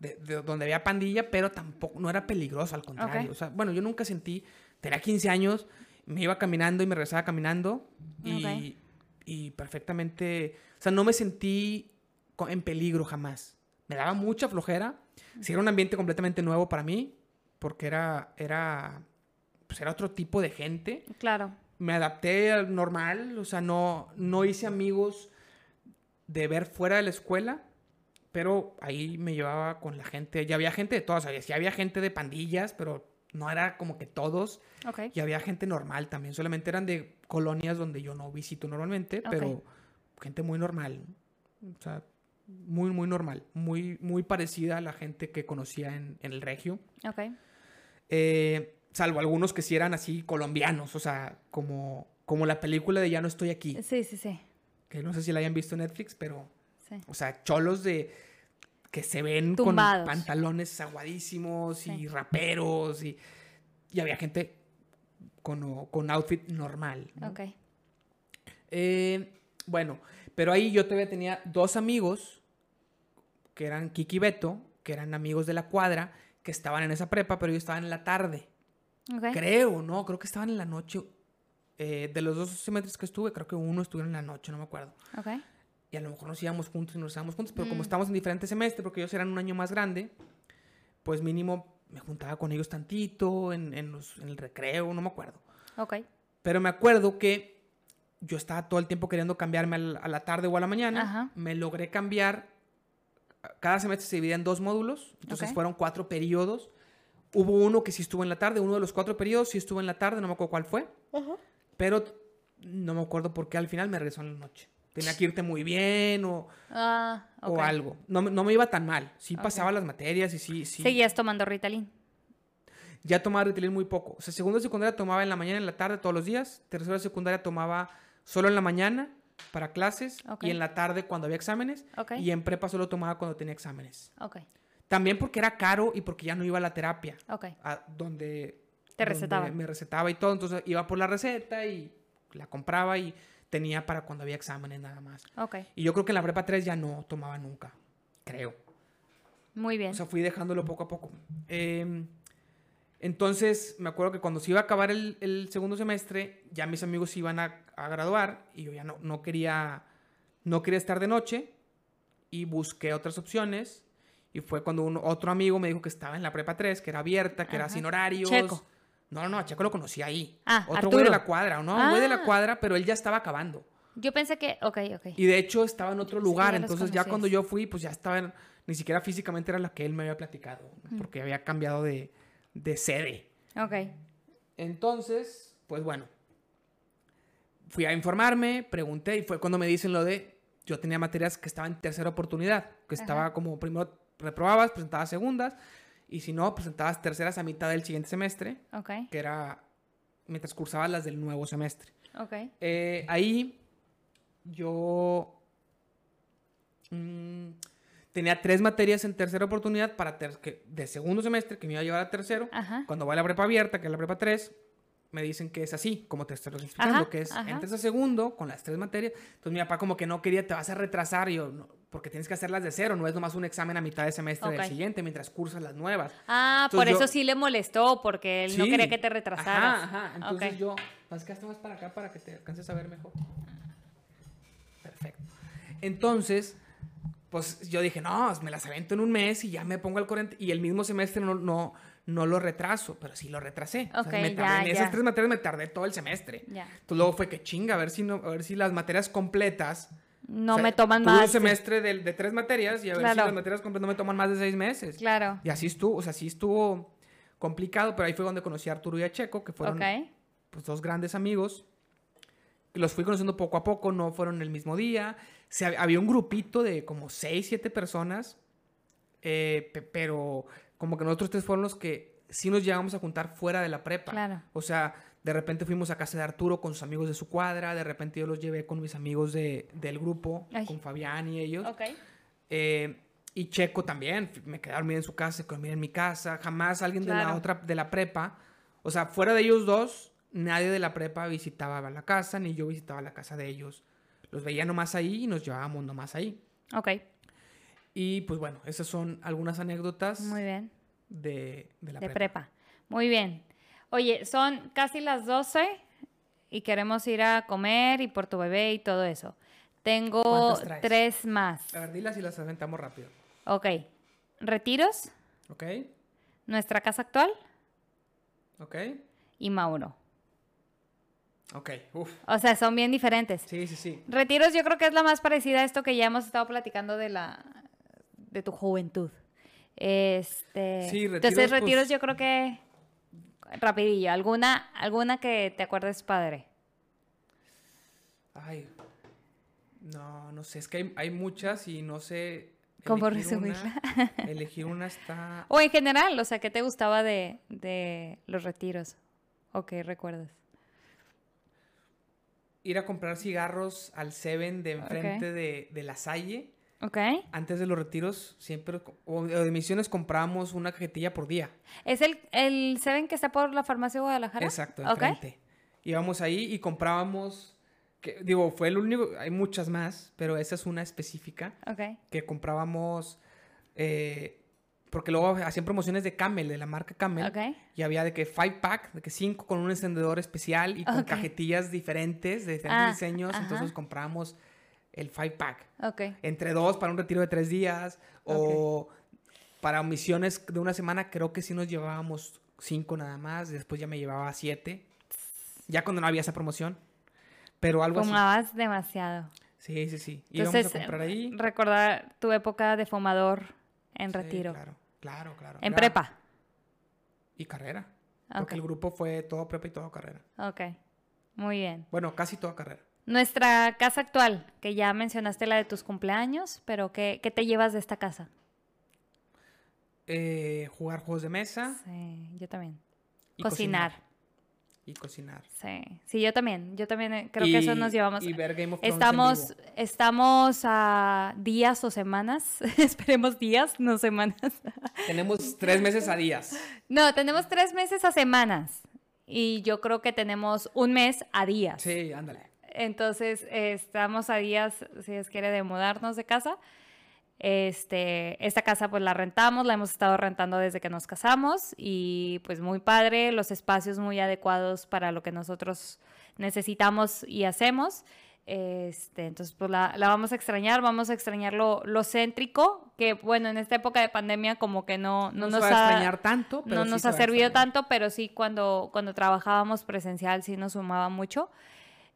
de- de donde había pandilla, pero tampoco, no era peligroso, al contrario. Ok. O sea, bueno, yo nunca sentí, tenía 15 años, me iba caminando y me regresaba caminando y, Ok. y perfectamente, o sea, no me sentí en peligro jamás. Me daba mucha flojera. Sí, era un ambiente completamente nuevo para mí, porque era, era, pues era otro tipo de gente Claro. me adapté al normal, o sea, no, no hice amigos de ver fuera de la escuela, pero ahí me llevaba con la gente, ya había gente de todas, había, sí había gente de pandillas, pero no era como que todos, Ok. y había gente normal también, solamente eran de colonias donde yo no visito normalmente, pero gente muy normal, ¿no? o sea, muy, muy normal, muy, muy parecida a la gente que conocía en, en el regio. Ok. Eh, salvo algunos que sí eran así colombianos, o sea, como, como la película de Ya no estoy aquí, Sí, sí, sí. que no sé si la hayan visto en Netflix, pero, sí. o sea, cholos de que se ven Tumbados. con pantalones aguadísimos y raperos y, y había gente con, con outfit normal. ¿no? Ok. Eh, bueno, pero ahí yo todavía tenía dos amigos, que eran Kiki y Beto, que eran amigos de la cuadra, que estaban en esa prepa, pero ellos estaban en la tarde. Ok. Creo, ¿no? Creo que estaban en la noche. Eh, de los dos semestres que estuve, creo que uno estuvo en la noche, no me acuerdo. Ok. Y a lo mejor nos íbamos juntos y nos íbamos juntos, pero como Mm. estamos en diferentes semestres, porque ellos eran un año más grande, pues mínimo me juntaba con ellos tantito, en, en los- en el recreo, no me acuerdo. Ok. Pero me acuerdo que yo estaba todo el tiempo queriendo cambiarme a la tarde o a la mañana. Ajá. Me logré cambiar. Cada semestre se dividía en dos módulos. Entonces Ok. fueron cuatro periodos. Hubo uno que sí estuvo en la tarde. Uno de los cuatro periodos sí estuvo en la tarde. No me acuerdo cuál fue. Pero t- no me acuerdo por qué al final me regresó en la noche. Tenía que irte muy bien o, Ah, o algo. No, no me iba tan mal. Sí pasaba las materias y sí, sí. Seguías tomando Ritalin. Ya tomaba Ritalin muy poco. O sea, segundo de secundaria tomaba en la mañana en la tarde todos los días. Tercero de secundaria tomaba solo en la mañana para clases Ok. y en la tarde cuando había exámenes. Y en prepa solo tomaba cuando tenía exámenes. Ok. También porque era caro y porque ya no iba a la terapia. Ok. a donde, Te donde recetaban. Me recetaba y todo. Entonces iba por la receta y la compraba y tenía para cuando había exámenes nada más. Ok. Y yo creo que en la prepa 3 ya no tomaba nunca. Creo. Muy bien. O sea, fui dejándolo poco a poco. Eh, entonces, me acuerdo que cuando se iba a acabar el, el segundo semestre, ya mis amigos se iban a, a graduar y yo ya no, no, quería, no quería estar de noche y busqué otras opciones. Y fue cuando un, otro amigo me dijo que estaba en la prepa 3, que era abierta, que era sin horarios. Checo. No, no, no, a Checo lo conocí ahí. Ah, Otro güey de la cuadra, ¿no? Un güey de la Ah. cuadra, pero él ya estaba acabando. Yo pensé que. Ok, ok. Y de hecho estaba en otro lugar, entonces ya cuando yo fui, pues ya estaba, en- ni siquiera físicamente era la que él me había platicado, ¿no? porque había cambiado de, de sede. Ok. Entonces, pues bueno, fui a informarme, pregunté y fue cuando me dicen lo de, yo tenía materias que estaban en tercera oportunidad, que estaba como primero reprobabas, presentabas segundas, y si no, presentabas terceras a mitad del siguiente semestre, Ok. que era mientras cursabas las del nuevo semestre. Ok. Eh, ahí yo mm, tenía tres materias en tercera oportunidad para ter- que, de segundo semestre que me iba a llevar a tercero. Ajá. Cuando voy a la prepa abierta, que es la prepa 3, me dicen que es así, como te estoy explicando, Ajá, que es ajá. entres a segundo con las tres materias. Entonces mi papá como que no quería, te vas a retrasar, y yo, "No, porque tienes que hacerlas de cero, no es nomás un examen a mitad de semestre Ok. del siguiente mientras cursas las nuevas. Ah, Entonces por yo- eso sí le molestó, porque él no Sí. quería que te retrasaras. Ajá, ajá. Entonces Ok. yo, más que hasta más para acá para que te alcances a ver mejor. Perfecto. Entonces, pues yo dije, no, me las avento en un mes y ya me pongo al corriente. Y el mismo semestre no, no, no lo retraso, pero sí lo retrasé. O sea, me ya, tardé, en ya. esas tres materias me tardé todo el semestre. Ya. Entonces luego fue que chinga, a ver si, no, a ver si las materias completas. No o sea, me toman más. un semestre de, de tres materias y a ver si Claro. las materias completas no me toman más de seis meses. Claro. Y así estuvo, o sea, sí estuvo complicado, pero ahí fue donde conocí a Arturo y a Checo, que fueron Ok. pues, dos grandes amigos. Los fui conociendo poco a poco, no fueron el mismo día. Se, había un grupito de como seis, siete personas, eh, pe- pero como que nosotros tres fueron los que sí nos llegamos a juntar fuera de la prepa. Claro. O sea, de repente fuimos a casa de Arturo con sus amigos de su cuadra, de repente yo los llevé con mis amigos de, del grupo, Ay. con Fabián y ellos. Ok. Eh, y Checo también, me quedé a dormir en su casa, dormir en mi casa, jamás alguien de la otra, de la prepa, o sea, fuera de ellos dos, nadie de la prepa visitaba la casa, ni yo visitaba la casa de ellos. Los veía nomás ahí y nos llevábamos nomás ahí. Ok. Y pues bueno, esas son algunas anécdotas Muy bien. de, de la de prepa. prepa. Muy bien. Oye, son casi las 12 y queremos ir a comer y por tu bebé y todo eso. Tengo tres más. A ver, dilas y las aventamos rápido. Ok. Retiros, ¿Ok? nuestra casa actual ¿Ok? y Mauro. Ok, uf. O sea, son bien diferentes. Sí, sí, sí. Retiros yo creo que es la más parecida a esto que ya hemos estado platicando de la de tu juventud. Este, Sí, entonces retiros, retiros pues- yo creo que rapidillo, alguna alguna que te acuerdes padre. Ay, no, no sé, es que hay, hay muchas y no sé. ¿Cómo una. resumirla? elegir una está. O en general, o sea, ¿qué te gustaba de, de los retiros? ¿O qué recuerdas? Ir a comprar cigarros al Seven de enfrente de, de la Salle. ¿Ok? Antes de los retiros, siempre, o de misiones, comprábamos una cajetilla por día. ¿Es el, el Seven que está por la farmacia de Guadalajara? Exacto, enfrente. Íbamos ahí y comprábamos. Que, digo, fue el único. Hay muchas más, pero esa es una específica. Ok. que comprábamos, eh, porque luego hacían promociones de Camel, de la marca Camel, Ok. y había de que five pack, de que cinco con un encendedor especial y con cajetillas diferentes, de diferentes Ah, diseños, ajá. entonces comprábamos el five pack, Ok. entre dos para un retiro de tres días, o para misiones de una semana creo que sí nos llevábamos cinco nada más, después ya me llevaba siete, ya cuando no había esa promoción, pero algo así. Fumabas demasiado. Sí, sí, sí. Íbamos Entonces, a comprar ahí. recordar tu época de fumador en Sí, retiro. Claro, claro, claro. En Era- prepa. Y carrera. Ok. Porque el grupo fue todo prepa y todo carrera. Ok. Muy bien. Bueno, casi toda carrera. Nuestra casa actual, que ya mencionaste la de tus cumpleaños, pero ¿qué, qué te llevas de esta casa? Eh, jugar juegos de mesa Sí, yo también. y Cocinar. Y cocinar. Sí, sí, yo también. Yo también eh, creo que eso nos llevamos. Y ver Game of Thrones en Estamos, vivo. estamos a días o semanas. Esperemos días, no semanas. Tenemos tres meses a días. No, tenemos tres meses a semanas. Y yo creo que tenemos un mes a días. Sí, ándale. Entonces, eh, estamos a días, si Dios quiere, de mudarnos de casa. Este, esta casa pues la rentamos, la hemos estado rentando desde que nos casamos y pues muy padre, los espacios muy adecuados para lo que nosotros necesitamos y hacemos. Este, entonces pues la, la vamos a extrañar, vamos a extrañar lo, lo céntrico, que bueno, en esta época de pandemia como que no, no No, nos se va a ha, extrañar tanto, pero no sí nos ha servido tanto, pero sí cuando, cuando trabajábamos presencial sí nos sumaba mucho.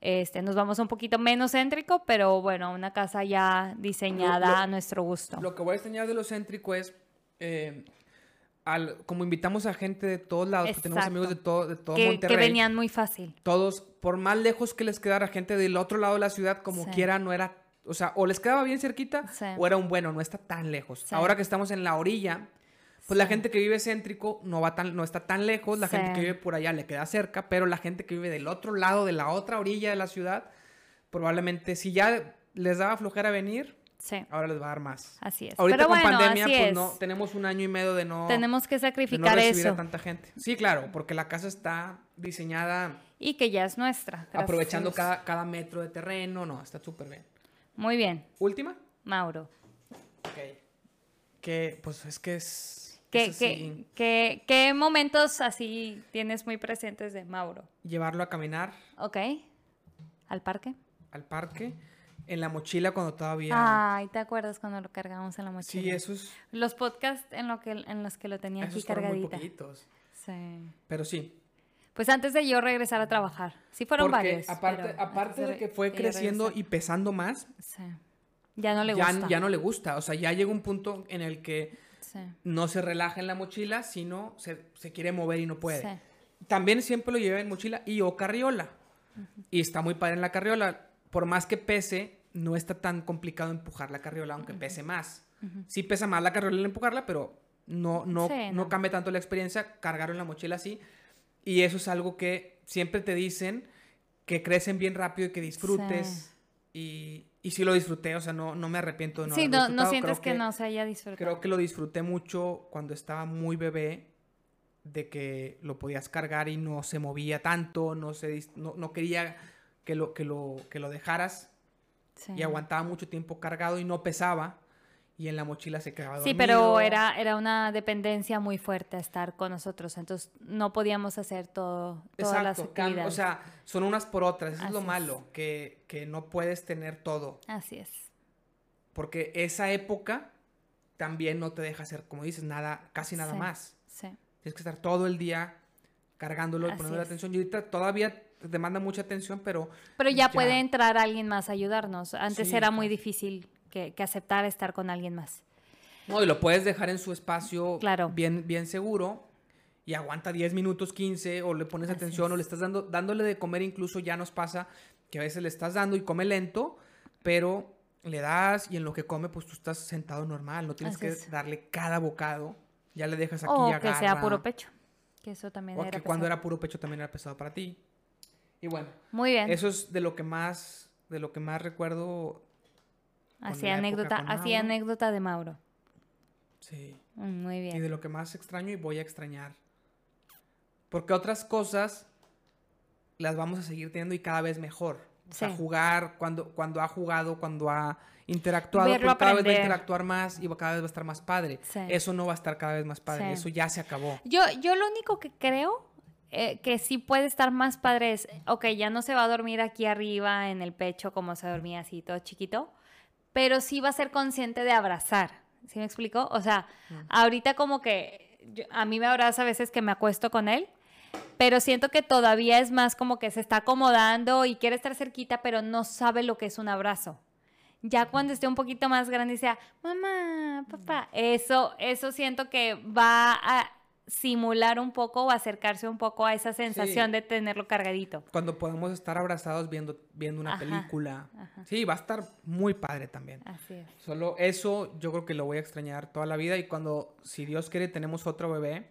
Este, nos vamos un poquito menos céntrico, pero bueno, una casa ya diseñada Lo- lo- a nuestro gusto. Lo que voy a extrañar de lo céntrico es, eh, al, como invitamos a gente de todos lados, que tenemos amigos de todo, de todo que, que venían muy fácil. todos, por más lejos que les quedara gente del otro lado de la ciudad, como Sí. quiera, no era, o sea, o les quedaba bien cerquita, Sí. o era un bueno, no está tan lejos. Sí. Ahora que estamos en la orilla, pues la gente que vive céntrico no va tan, no está tan lejos, la gente que vive por allá le queda cerca, pero la gente que vive del otro lado, de la otra orilla de la ciudad, probablemente si ya les daba flojera venir, Sí, Ahora les va a dar más. así es. Ahorita Pero con bueno, pandemia, pues es. no, tenemos un año y medio de no, Tenemos que de no sacrificar recibir a tanta gente. Sí, claro, porque la casa está diseñada Y que ya es nuestra. aprovechando cada, cada metro de terreno. No, está súper bien. Muy bien, Última. Mauro. Ok. Que, pues es que es. ¿Qué, es qué, así, qué- qué momentos así tienes muy presentes de Mauro? Llevarlo a caminar ¿Ok? ¿Al parque? al parque, en la mochila cuando todavía. Ay, ¿te acuerdas cuando lo cargamos en la mochila? sí, esos, Los podcasts en, lo que, en los que lo tenía aquí esos fueron muy cargadita. poquitos. Sí. Pero sí. Pues antes de yo regresar a trabajar. Sí fueron porque varios. aparte, aparte de que fue creciendo y pesando más, Sí. Ya no le ya, gusta. ya no le gusta. O sea, ya llega un punto en el que Sí. no se relaja en la mochila, sino se, se quiere mover y no puede. Sí. También siempre lo lleva en mochila y o carriola. Y está muy padre en la carriola. Por más que pese, no está tan complicado empujar la carriola, aunque pese más. Sí pesa más la carriola al empujarla, pero no, no, Sí, no. no. cambia tanto la experiencia cargarlo en la mochila así. Y eso es algo que siempre te dicen que crecen bien rápido y que disfrutes. Y, y sí lo disfruté, o sea, no, no me arrepiento de no sí, no, no sientes Creo que, no se haya disfrutado. Creo que lo disfruté mucho cuando estaba muy bebé, de que lo podías cargar y no se movía tanto, no, se, no, no quería que lo, que, lo, que lo dejaras Sí. y aguantaba mucho tiempo cargado y no pesaba y en la mochila se quedaba Sí, dormido. pero era, era una dependencia muy fuerte estar con nosotros, entonces no podíamos hacer todo, todas las Exacto, cam- actividades. o sea, son unas por otras, eso es lo Así es. malo, que, que no puedes tener todo, Así es. porque esa época también no te deja hacer, como dices, nada, casi nada Sí. más. Sí. Tienes que estar todo el día cargándolo y Así poniéndole atención. Y ahorita todavía te demanda mucha atención, pero Pero ya, Ya. puede entrar alguien más a ayudarnos. Antes Sí, era muy difícil que, que aceptar estar con alguien más. no, y lo puedes dejar en su espacio Claro. bien, bien seguro y aguanta 10 minutos, 15, o le pones Así atención, o le estás dando, dándole de comer, incluso ya nos pasa que a veces le estás dando y come lento, pero le das y en lo que come, pues tú estás sentado normal, no tienes Así que es. darle cada bocado, ya le dejas aquí O y que sea puro pecho. Que eso también O era que cuando era puro pecho también era pesado para ti. Y bueno, Muy bien. Eso es de lo que más, de lo que más recuerdo. Así anécdota, así anécdota de Mauro. Sí. Mm, Muy Y bien. de lo que más extraño y voy a extrañar. Porque otras cosas las vamos a seguir teniendo y cada vez mejor. O sea, Sí. jugar, cuando, cuando ha jugado, cuando ha interactuado, Verlo cada vez va a aprender. interactuar más y cada vez va a estar más padre. Sí. Eso no va a estar cada vez más padre. Sí. Eso ya se acabó. Yo, yo lo único que creo eh, que sí puede estar más padre es, ok, ya no se va a dormir aquí arriba en el pecho como se dormía así todo chiquito, pero sí va a ser consciente de abrazar. ¿Sí me explico? O sea, ahorita como que yo- a mí me abraza a veces que me acuesto con él, pero siento que todavía es más como que se está acomodando y quiere estar cerquita, pero no sabe lo que es un abrazo. Ya cuando esté un poquito más grande y sea, mamá, papá, eso, eso siento que va a simular un poco o acercarse un poco a esa sensación Sí. de tenerlo cargadito. Cuando podamos estar abrazados viendo, viendo una Ajá, película. ajá. Sí, va a estar muy padre también. Así es. Solo eso yo creo que lo voy a extrañar toda la vida y cuando, si Dios quiere, tenemos otro bebé,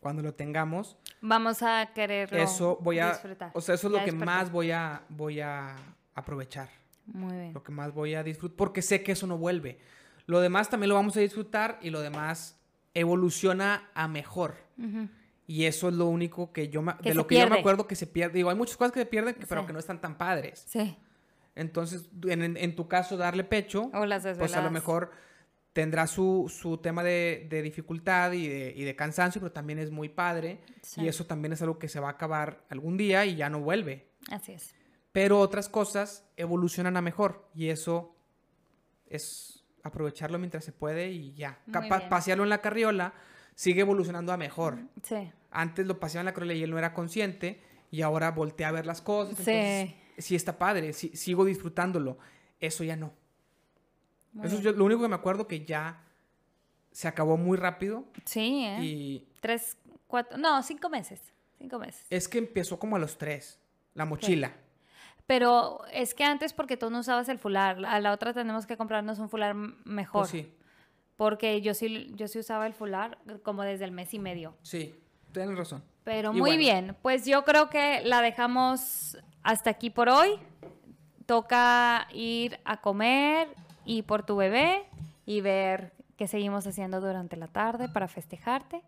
cuando lo tengamos, Vamos a quererlo eso voy a, disfrutar. o sea, eso es Ya lo que más voy a, voy a aprovechar, Muy bien. lo que más voy a disfrutar, porque sé que eso no vuelve. Lo demás también lo vamos a disfrutar y lo demás evoluciona a mejor. Y eso es lo único que yo me, Que de lo que yo me acuerdo que se pierde. Digo, hay muchas cosas que se pierden, que- pero Sí. que no están tan padres. Sí. Entonces, en, en- en tu caso, darle pecho, O las pues a lo mejor tendrá su, su tema de, de dificultad y de, y de cansancio, pero también es muy padre. Sí. Y eso también es algo que se va a acabar algún día y ya no vuelve. Así es. Pero otras cosas evolucionan a mejor y eso es aprovecharlo mientras se puede y ya. Pasearlo en la carriola sigue evolucionando a mejor. Sí. Antes lo paseaba en la carriola y él no era consciente y ahora voltea a ver las cosas. Sí. Entonces, sí está padre, sí- sigo disfrutándolo. Eso ya no. Muy Eso es yo- lo único que me acuerdo que ya se acabó muy rápido Sí, ¿eh? y Tres, cuatro, no, cinco meses. Cinco meses. es que empezó como a los tres, la mochila. Pero es que antes porque tú no usabas el fular, a la otra tenemos que comprarnos un fular mejor. Pues sí, Porque yo sí, yo sí usaba el fular como desde el mes y medio. sí, tienes razón. Pero Y muy bueno. bien, pues yo creo que la dejamos hasta aquí por hoy. Toca ir a comer y por tu bebé y ver qué seguimos haciendo durante la tarde para festejarte.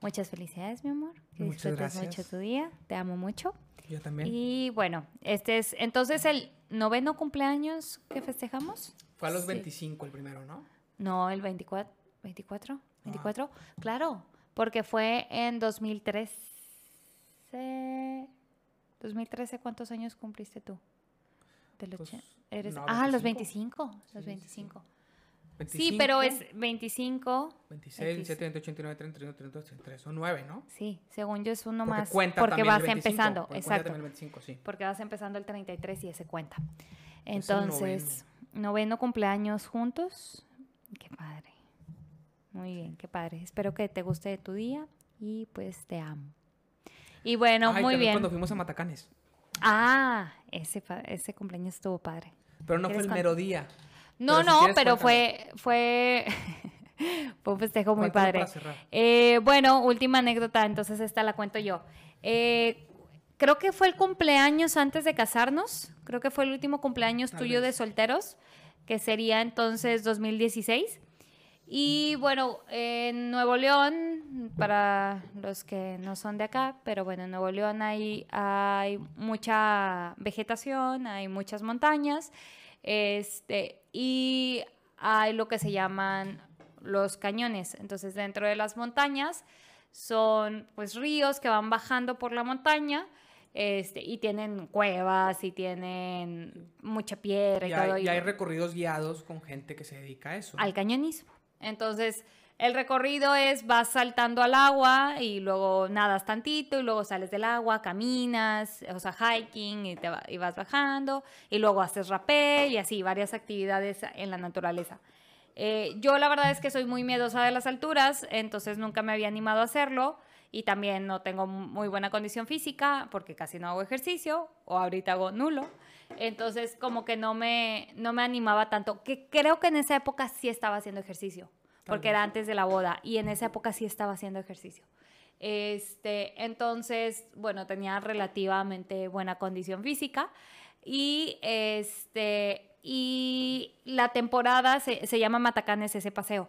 Muchas felicidades, mi amor. Que Muchas disfrutes gracias. mucho tu día. Te amo mucho. Yo también. Y bueno, este es entonces el noveno cumpleaños que festejamos. Fue a los Sí. 25 el primero, ¿no? No, el 24. ¿24? Ah. ¿24? Claro, porque fue en 2013. 2013, ¿cuántos años cumpliste tú? Del Pues, ochen- eres, no, ah, los 25. 25. Los Sí, sí, 25. 25, Sí, pero es 25. 26, 27, 28, 29, 30, 31, 32, 33. Son 9, ¿no? Sí, según yo es uno Porque más. cuenta porque también vas el 25, empezando. porque Exacto. el 25, sí. Porque vas empezando el 33 y ese cuenta. Entonces, noveno cumpleaños juntos. Qué padre. Muy bien, qué padre. Espero que te guste tu día y pues te amo. Y bueno, Ay, muy bien. cuando fuimos a Matacanes. Ah, ese, ese cumpleaños estuvo padre. Pero no fue ¿Quieres el mero día. No, Pero no, pero cuéntame. fue, fue, fue un festejo muy padre. Eh, bueno, última anécdota, entonces esta la cuento yo. Eh, creo que fue el cumpleaños antes de casarnos, creo que fue el último cumpleaños Tal tuyo de solteros, que sería entonces 2016. Y bueno, en Nuevo León, para los que no son de acá, pero bueno, en Nuevo León hay, hay mucha vegetación, hay muchas montañas, este, y hay lo que se llaman los cañones. Entonces, dentro de las montañas son pues ríos que van bajando por la montaña. Este, y tienen cuevas y tienen mucha piedra y, hay, y hay recorridos guiados con gente que se dedica a eso. al cañonismo. Entonces, el recorrido es vas saltando al agua y luego nadas tantito y luego sales del agua, caminas, o sea, hiking y, te vas bajando y luego haces rappel y así, varias actividades en la naturaleza. Eh, yo la verdad es que soy muy miedosa de las alturas, entonces nunca me había animado a hacerlo y también no tengo muy buena condición física porque casi no hago ejercicio o ahorita hago nulo. Entonces como que no me, no me animaba tanto, que creo que en esa época sí estaba haciendo ejercicio, porque era antes de la boda y en esa época sí estaba haciendo ejercicio. Este, entonces, bueno, tenía relativamente buena condición física y este y la temporada se, se llama Matacanes ese paseo.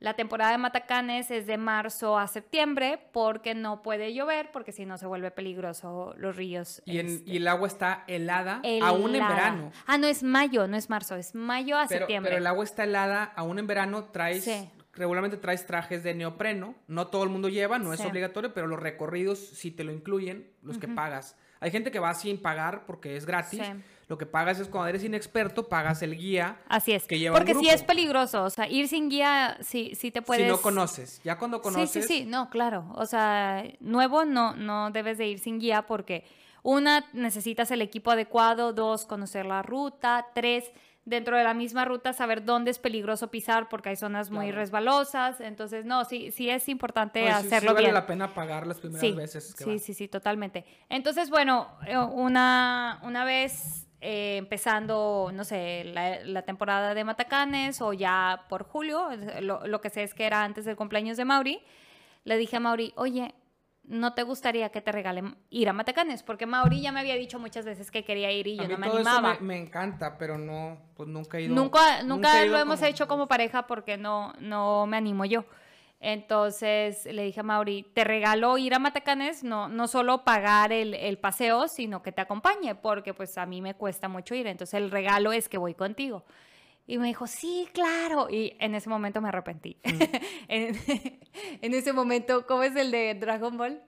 La temporada de Matacanes es de marzo a septiembre porque no puede llover porque si no se vuelve peligroso los ríos. Y, en- este, y el agua está helada, aún en verano. Ah, no es mayo, no es marzo, es mayo a Pero, septiembre. pero el agua está helada, aún en verano traes, Sí. Regularmente traes trajes de neopreno. No todo el mundo lleva, no es obligatorio, pero los recorridos sí te lo incluyen, los que pagas. Hay gente que va sin pagar porque es gratis. Sí. Lo que pagas es cuando eres inexperto, pagas el guía Así es. que lleva Porque sí es peligroso, o sea, ir sin guía sí, sí te puedes... si no conoces. Ya cuando conoces, Sí, sí, sí, no, claro. O sea, nuevo no, no debes de ir sin guía porque una, necesitas el equipo adecuado, dos, conocer la ruta, tres, dentro de la misma ruta saber dónde es peligroso pisar porque hay zonas muy Claro. resbalosas. Entonces, no, sí, sí es importante pues, sí- sí hacerlo vale bien. la pena pagar las primeras Sí, veces que sí, sí, sí, totalmente. Entonces, bueno, eh, una, una vez eh, empezando, no sé, la, la temporada de Matacanes o ya por julio, lo, lo que sé es que era antes del cumpleaños de Mauri, le dije a Mauri, oye, ¿no te gustaría que te regalen ir a Matacanes? Porque Mauri ya me había dicho muchas veces que quería ir y A yo mí no me todo eso animaba. me, me encanta, pero no, pues nunca he ido. Nunca, nunca, ido lo hemos como- hecho como pareja porque no, no me animo yo. Entonces le dije a Mauri, te regalo ir a Matacanes, no, no solo pagar el, el paseo, sino que te acompañe, porque pues a mí me cuesta mucho ir. Entonces el regalo es que voy contigo. Y me dijo, sí, claro. Y en ese momento me arrepentí. en, en ese momento, ¿cómo es el de Dragon Ball?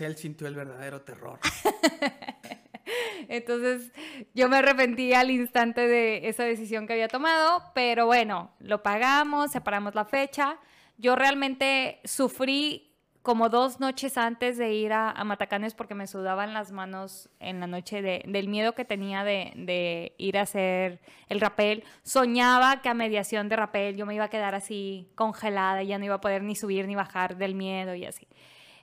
Él sintió el verdadero terror. Entonces yo me arrepentí al instante de esa decisión que había tomado, pero bueno, lo pagamos, separamos la fecha. Yo realmente sufrí como dos noches antes de ir a, a Matacanes porque me sudaban las manos en la noche de- del miedo que tenía de, de ir a hacer el rapel. Soñaba que a mediación de rapel yo me iba a quedar así congelada y ya no iba a poder ni subir ni bajar del miedo y así.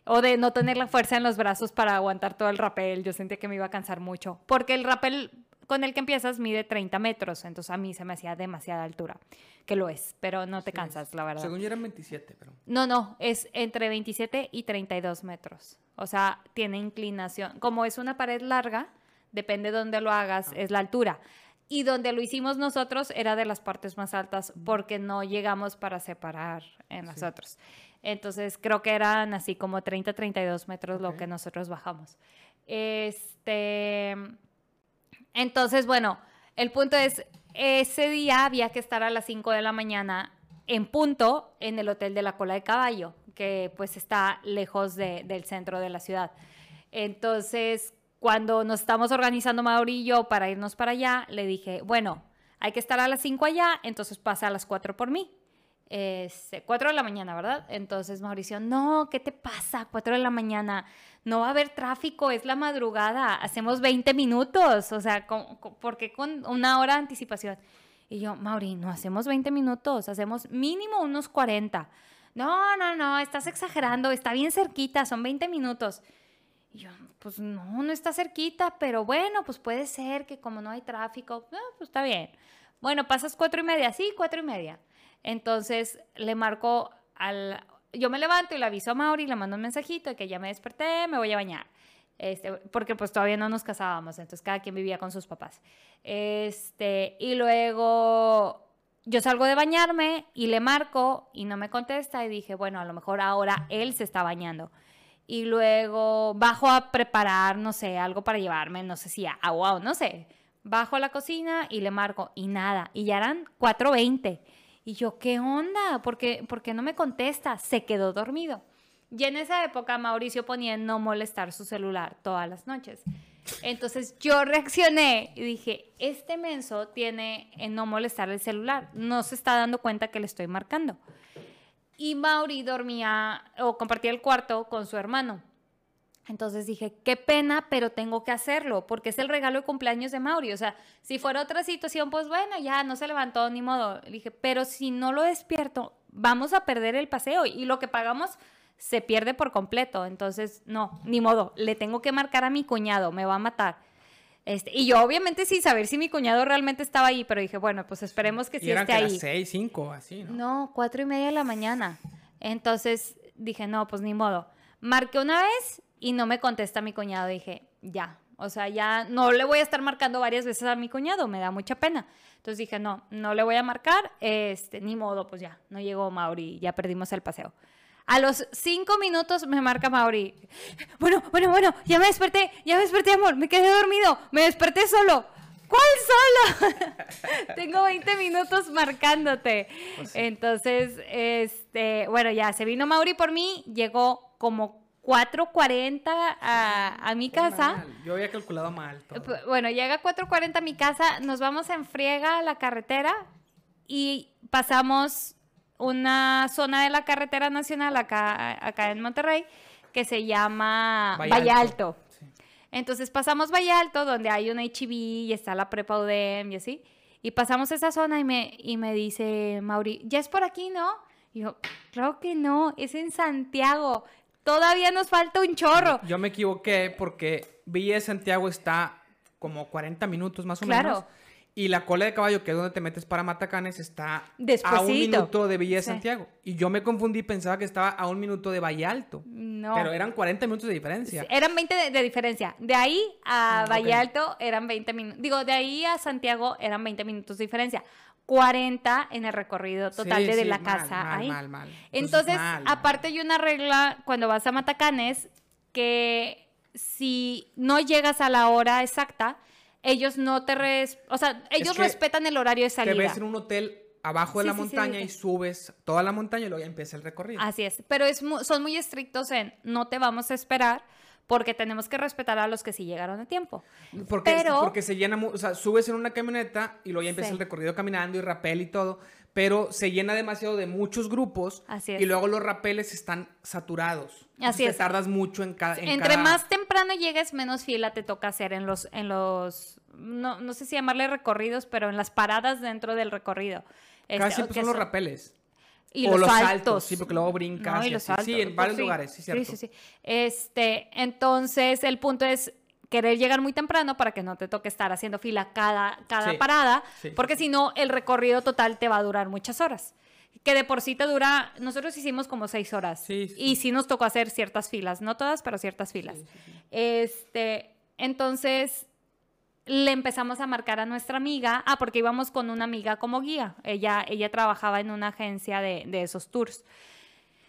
O de no tener la fuerza en los brazos para aguantar todo el rapel. Yo sentía que me iba a cansar mucho. Porque el rapel con el que empiezas mide 30 metros. Entonces a mí se me hacía demasiada altura. Que lo es, pero no te Sí, cansas, la verdad. Según yo eran 27, pero. No, no, es entre 27 y 32 metros. O sea, tiene inclinación. Como es una pared larga, depende de dónde lo hagas, es la altura. y donde lo hicimos nosotros era de las partes más altas porque no llegamos para separar en Sí. nosotros. Entonces creo que eran así como 30, 32 metros lo que nosotros bajamos. Este, entonces, bueno, el punto es, ese día había que estar a las 5 de la mañana en punto en el Hotel de la Cola de Caballo, que pues está lejos de- del centro de la ciudad. Entonces, cuando nos estamos organizando Mauri y yo para irnos para allá, le dije, bueno, hay que estar a las 5 allá, entonces pasa a las 4 por mí. Este, 4 de la mañana, ¿verdad? Entonces Mauricio, no, ¿qué te pasa? 4 de la mañana, no va a haber tráfico, es la madrugada, hacemos 20 minutos, o sea, ¿con- con- ¿por qué con una hora de anticipación? Y yo, Mauri, no hacemos 20 minutos, hacemos mínimo unos 40. No, no, no, estás exagerando, está bien cerquita, son 20 minutos. Y yo, pues no, no está cerquita, pero bueno, pues puede ser que como no hay tráfico, ah, pues está bien. Bueno, pasas cuatro y media, sí, cuatro y media. Entonces le marco al... Yo me levanto y le aviso a Mauri, le mando un mensajito de que ya me desperté, me voy a bañar. Este, porque pues todavía no nos casábamos, entonces cada quien vivía con sus papás. Este, y luego yo salgo de bañarme y le marco y no me contesta y dije, bueno, a lo mejor ahora él se está bañando. Y luego bajo a preparar, no sé, algo para llevarme, no sé si agua o no sé. Bajo a la cocina y le marco y nada. Y ya eran 4.20. Y yo, ¿qué onda? ¿Por qué, no me contesta? Se quedó dormido. Y en esa época Mauricio ponía en no molestar su celular todas las noches. Entonces yo reaccioné y dije, este menso tiene en no molestar el celular. No se está dando cuenta que le estoy marcando. Y Mauri dormía o compartía el cuarto con su hermano. Entonces dije, qué pena, pero tengo que hacerlo, porque es el regalo de cumpleaños de Mauri. O sea, si fuera otra situación, pues bueno, ya no se levantó ni modo. Le dije, pero si no lo despierto, vamos a perder el paseo y lo que pagamos se pierde por completo. Entonces, no, ni modo, le tengo que marcar a mi cuñado, me va a matar. Este, y yo obviamente sin saber si mi cuñado realmente estaba ahí, pero dije, bueno, pues esperemos que y sí eran esté que ahí. las seis, cinco, así, ¿no? No, cuatro y media de la mañana. Entonces dije, no, pues ni modo. Marqué una vez y no me contesta mi cuñado. Dije, ya. O sea, ya no le voy a estar marcando varias veces a mi cuñado, me da mucha pena. Entonces dije, no, no le voy a marcar, este, ni modo, pues ya, no llegó Mauri, ya perdimos el paseo. A los cinco minutos me marca Mauri. Bueno, bueno, bueno, ya me desperté, ya me desperté, amor, me quedé dormido, me desperté solo. ¿Cuál solo? Tengo 20 minutos marcándote. Pues sí. Entonces, este, bueno, ya se vino Mauri por mí, llegó como 4.40 a, a mi casa. Yo había calculado mal. todo. Bueno, llega a 4.40 a mi casa, nos vamos en friega a la carretera y pasamos una zona de la carretera nacional acá, acá en Monterrey que se llama Valle Valle Alto. Alto. Sí. Entonces pasamos Valle Alto, donde hay una HB y está la prepa UDEM y así. Y pasamos esa zona y me, y me dice Mauri, ¿ya es por aquí, no? Y yo, claro que no, es en Santiago. Todavía nos falta un chorro. Yo me equivoqué porque Villa de Santiago está como 40 minutos más o Claro. menos. Y la cola de caballo, que es donde te metes para Matacanes, está a un minuto de Villa de Sí. Santiago. Y yo me confundí, pensaba que estaba a un minuto de Valle Alto. No. Pero eran 40 minutos de diferencia. Sí, Eran 20 de, de diferencia. De ahí a Ah, Valle. Alto eran 20 minutos. Digo, de ahí a Santiago eran 20 minutos de diferencia. 40 en el recorrido total Sí, de, sí, la mal, casa mal, ahí. mal, mal. Entonces, aparte hay una regla cuando vas a Matacanes que si no llegas a la hora exacta, ellos no te res- o sea, ellos que respetan el horario de Te salida. ves en un hotel abajo de Sí, la montaña y subes toda la montaña y luego ya empieza el recorrido. Así es, pero es mu- son muy estrictos en no te vamos a esperar porque tenemos que respetar a los que sí llegaron a tiempo. Porque, Pero- porque se llena, o sea, subes en una camioneta y luego ya empieza Sí. el recorrido caminando y rapel y todo, pero se llena demasiado de muchos grupos Así es. y luego los rapeles están saturados. Así te es. tardas mucho en cada... en Entre cada- más temprano llegues, menos fila te toca hacer en los, en los, no, no sé si llamarle recorridos, pero en las paradas dentro del recorrido. Este, Casi siempre que son los rapeles. Y o los, los saltos. saltos, sí, porque luego brincas No, y los. Sí, en varios lugares, sí, cierto. Sí, sí, sí. Este, entonces, el punto es querer llegar muy temprano para que no te toque estar haciendo fila cada, cada Sí, parada, sí, porque si no, el recorrido total te va a durar muchas horas. Que de por sí te dura, nosotros hicimos como seis horas. Sí, sí. Y sí nos tocó hacer ciertas filas, no todas, pero ciertas filas. Este, entonces, le empezamos a marcar a nuestra amiga, ah, porque íbamos con una amiga como guía, ella, ella trabajaba en una agencia de, de esos tours.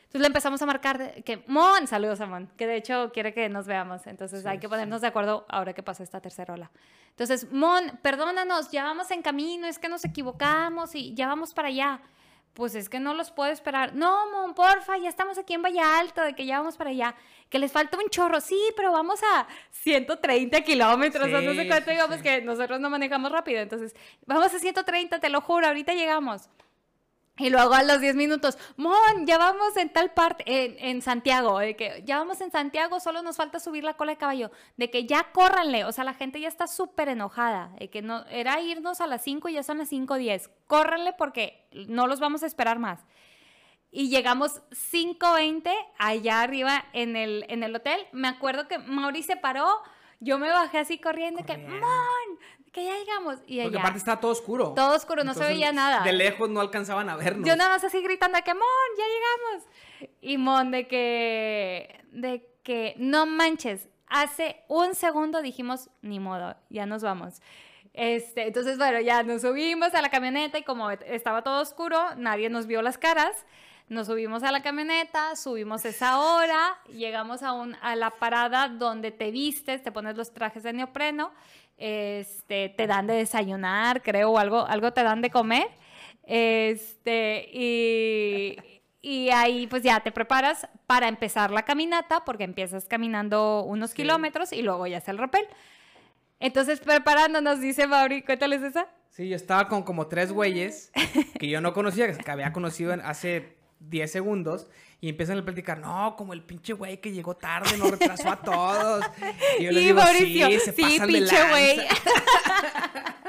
Entonces le empezamos a marcar que, Mon, saludos a Mon, que de hecho quiere que nos veamos, entonces Sí, hay que sí. ponernos de acuerdo ahora que pasó esta tercera ola. Entonces, Mon, perdónanos, ya vamos en camino, es que nos equivocamos y ya vamos para allá. Pues es que no los puedo esperar. No, Mon, porfa, ya estamos aquí en Valle Alto, de que ya vamos para allá. Que les falta un chorro. Sí, pero vamos a 130 kilómetros, o no sé Sí, cuánto sí, digamos sí. que nosotros no manejamos rápido. Entonces, vamos a 130, te lo juro, ahorita llegamos. Y luego a los 10 minutos, Mon, ya vamos en tal parte, en, en Santiago, de que ya vamos en Santiago, solo nos falta subir la cola de caballo, de que ya córranle, o sea, la gente ya está súper enojada, de que no, era irnos a las 5 y ya son las 5.10, córranle porque no los vamos a esperar más. Y llegamos 5.20 allá arriba en el, en el hotel, me acuerdo que Mauri se paró, yo me bajé así corriendo, que, Corriendo. Mon, que ya llegamos, y Porque allá, aparte estaba todo oscuro. todo oscuro, no se Entonces, veía nada. De lejos no alcanzaban a vernos. Yo nada más así gritando que, Mon, ya llegamos. Y Mon de que, de que, no manches, hace un segundo dijimos, ni modo, ya nos vamos. Este, entonces, bueno, ya nos subimos a la camioneta y como estaba todo oscuro, nadie nos vio las caras. Nos subimos a la camioneta, subimos esa hora, llegamos a, un, a la parada donde te vistes, te pones los trajes de neopreno, este, te dan de desayunar, creo, o algo, algo te dan de comer. Este, y, y ahí pues ya te preparas para empezar la caminata, porque empiezas caminando unos Sí. kilómetros y luego ya es el rappel. Entonces, preparándonos, dice Mauri, cuéntales esa. Sí, yo estaba con como tres güeyes que yo no conocía, que había conocido hace 10 segundos. Y empiezan a platicar, no, como el pinche güey que llegó tarde, nos retrasó a todos. Y yo les Y digo, Mauricio, sí, se sí, pasan de pinche lanza". güey.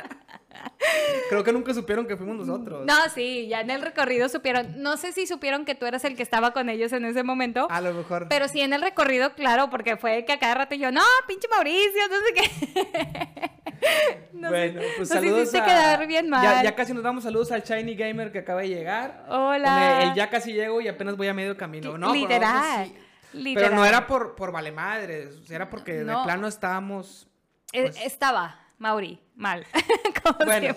Creo que nunca supieron que fuimos nosotros. No, sí, ya en el recorrido supieron. No sé si supieron que tú eras el que estaba con ellos en ese momento. A lo mejor. Pero sí en el recorrido, claro, porque fue que a cada rato yo, no, pinche Mauricio, no sé qué. Nos- bueno, pues nos saludos hiciste a... quedar bien mal. Ya, ya casi nos damos saludos al Shiny Gamer que acaba de llegar. Hola. El, el ya casi llego y apenas voy a medio camino. No, pero literal, sí. literal. Pero no era por, por vale madres, era porque de No. plano estábamos... Eh, pues- Estaba, Mauri, mal, como Bueno,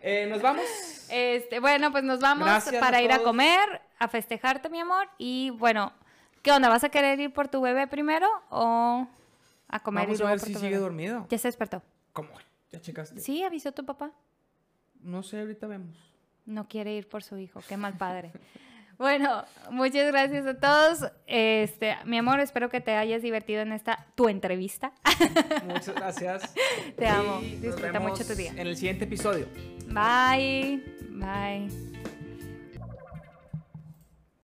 eh, nos vamos. Este, bueno, pues nos vamos Gracias para a ir a comer, a festejarte, mi amor. Y bueno, ¿qué onda? ¿Vas a querer ir por tu bebé primero o a comer Vamos y a ver si sigue bebé? dormido. Ya se despertó. ¿Cómo? ¿Ya checaste? Sí, avisó tu papá. No sé, ahorita vemos. No quiere ir por su hijo. Qué mal padre. Bueno, muchas gracias a todos. Este, mi amor, espero que te hayas divertido en esta tu entrevista. Muchas gracias. Te amo. Y Disfruta mucho tu día. En el siguiente episodio. Bye. Bye.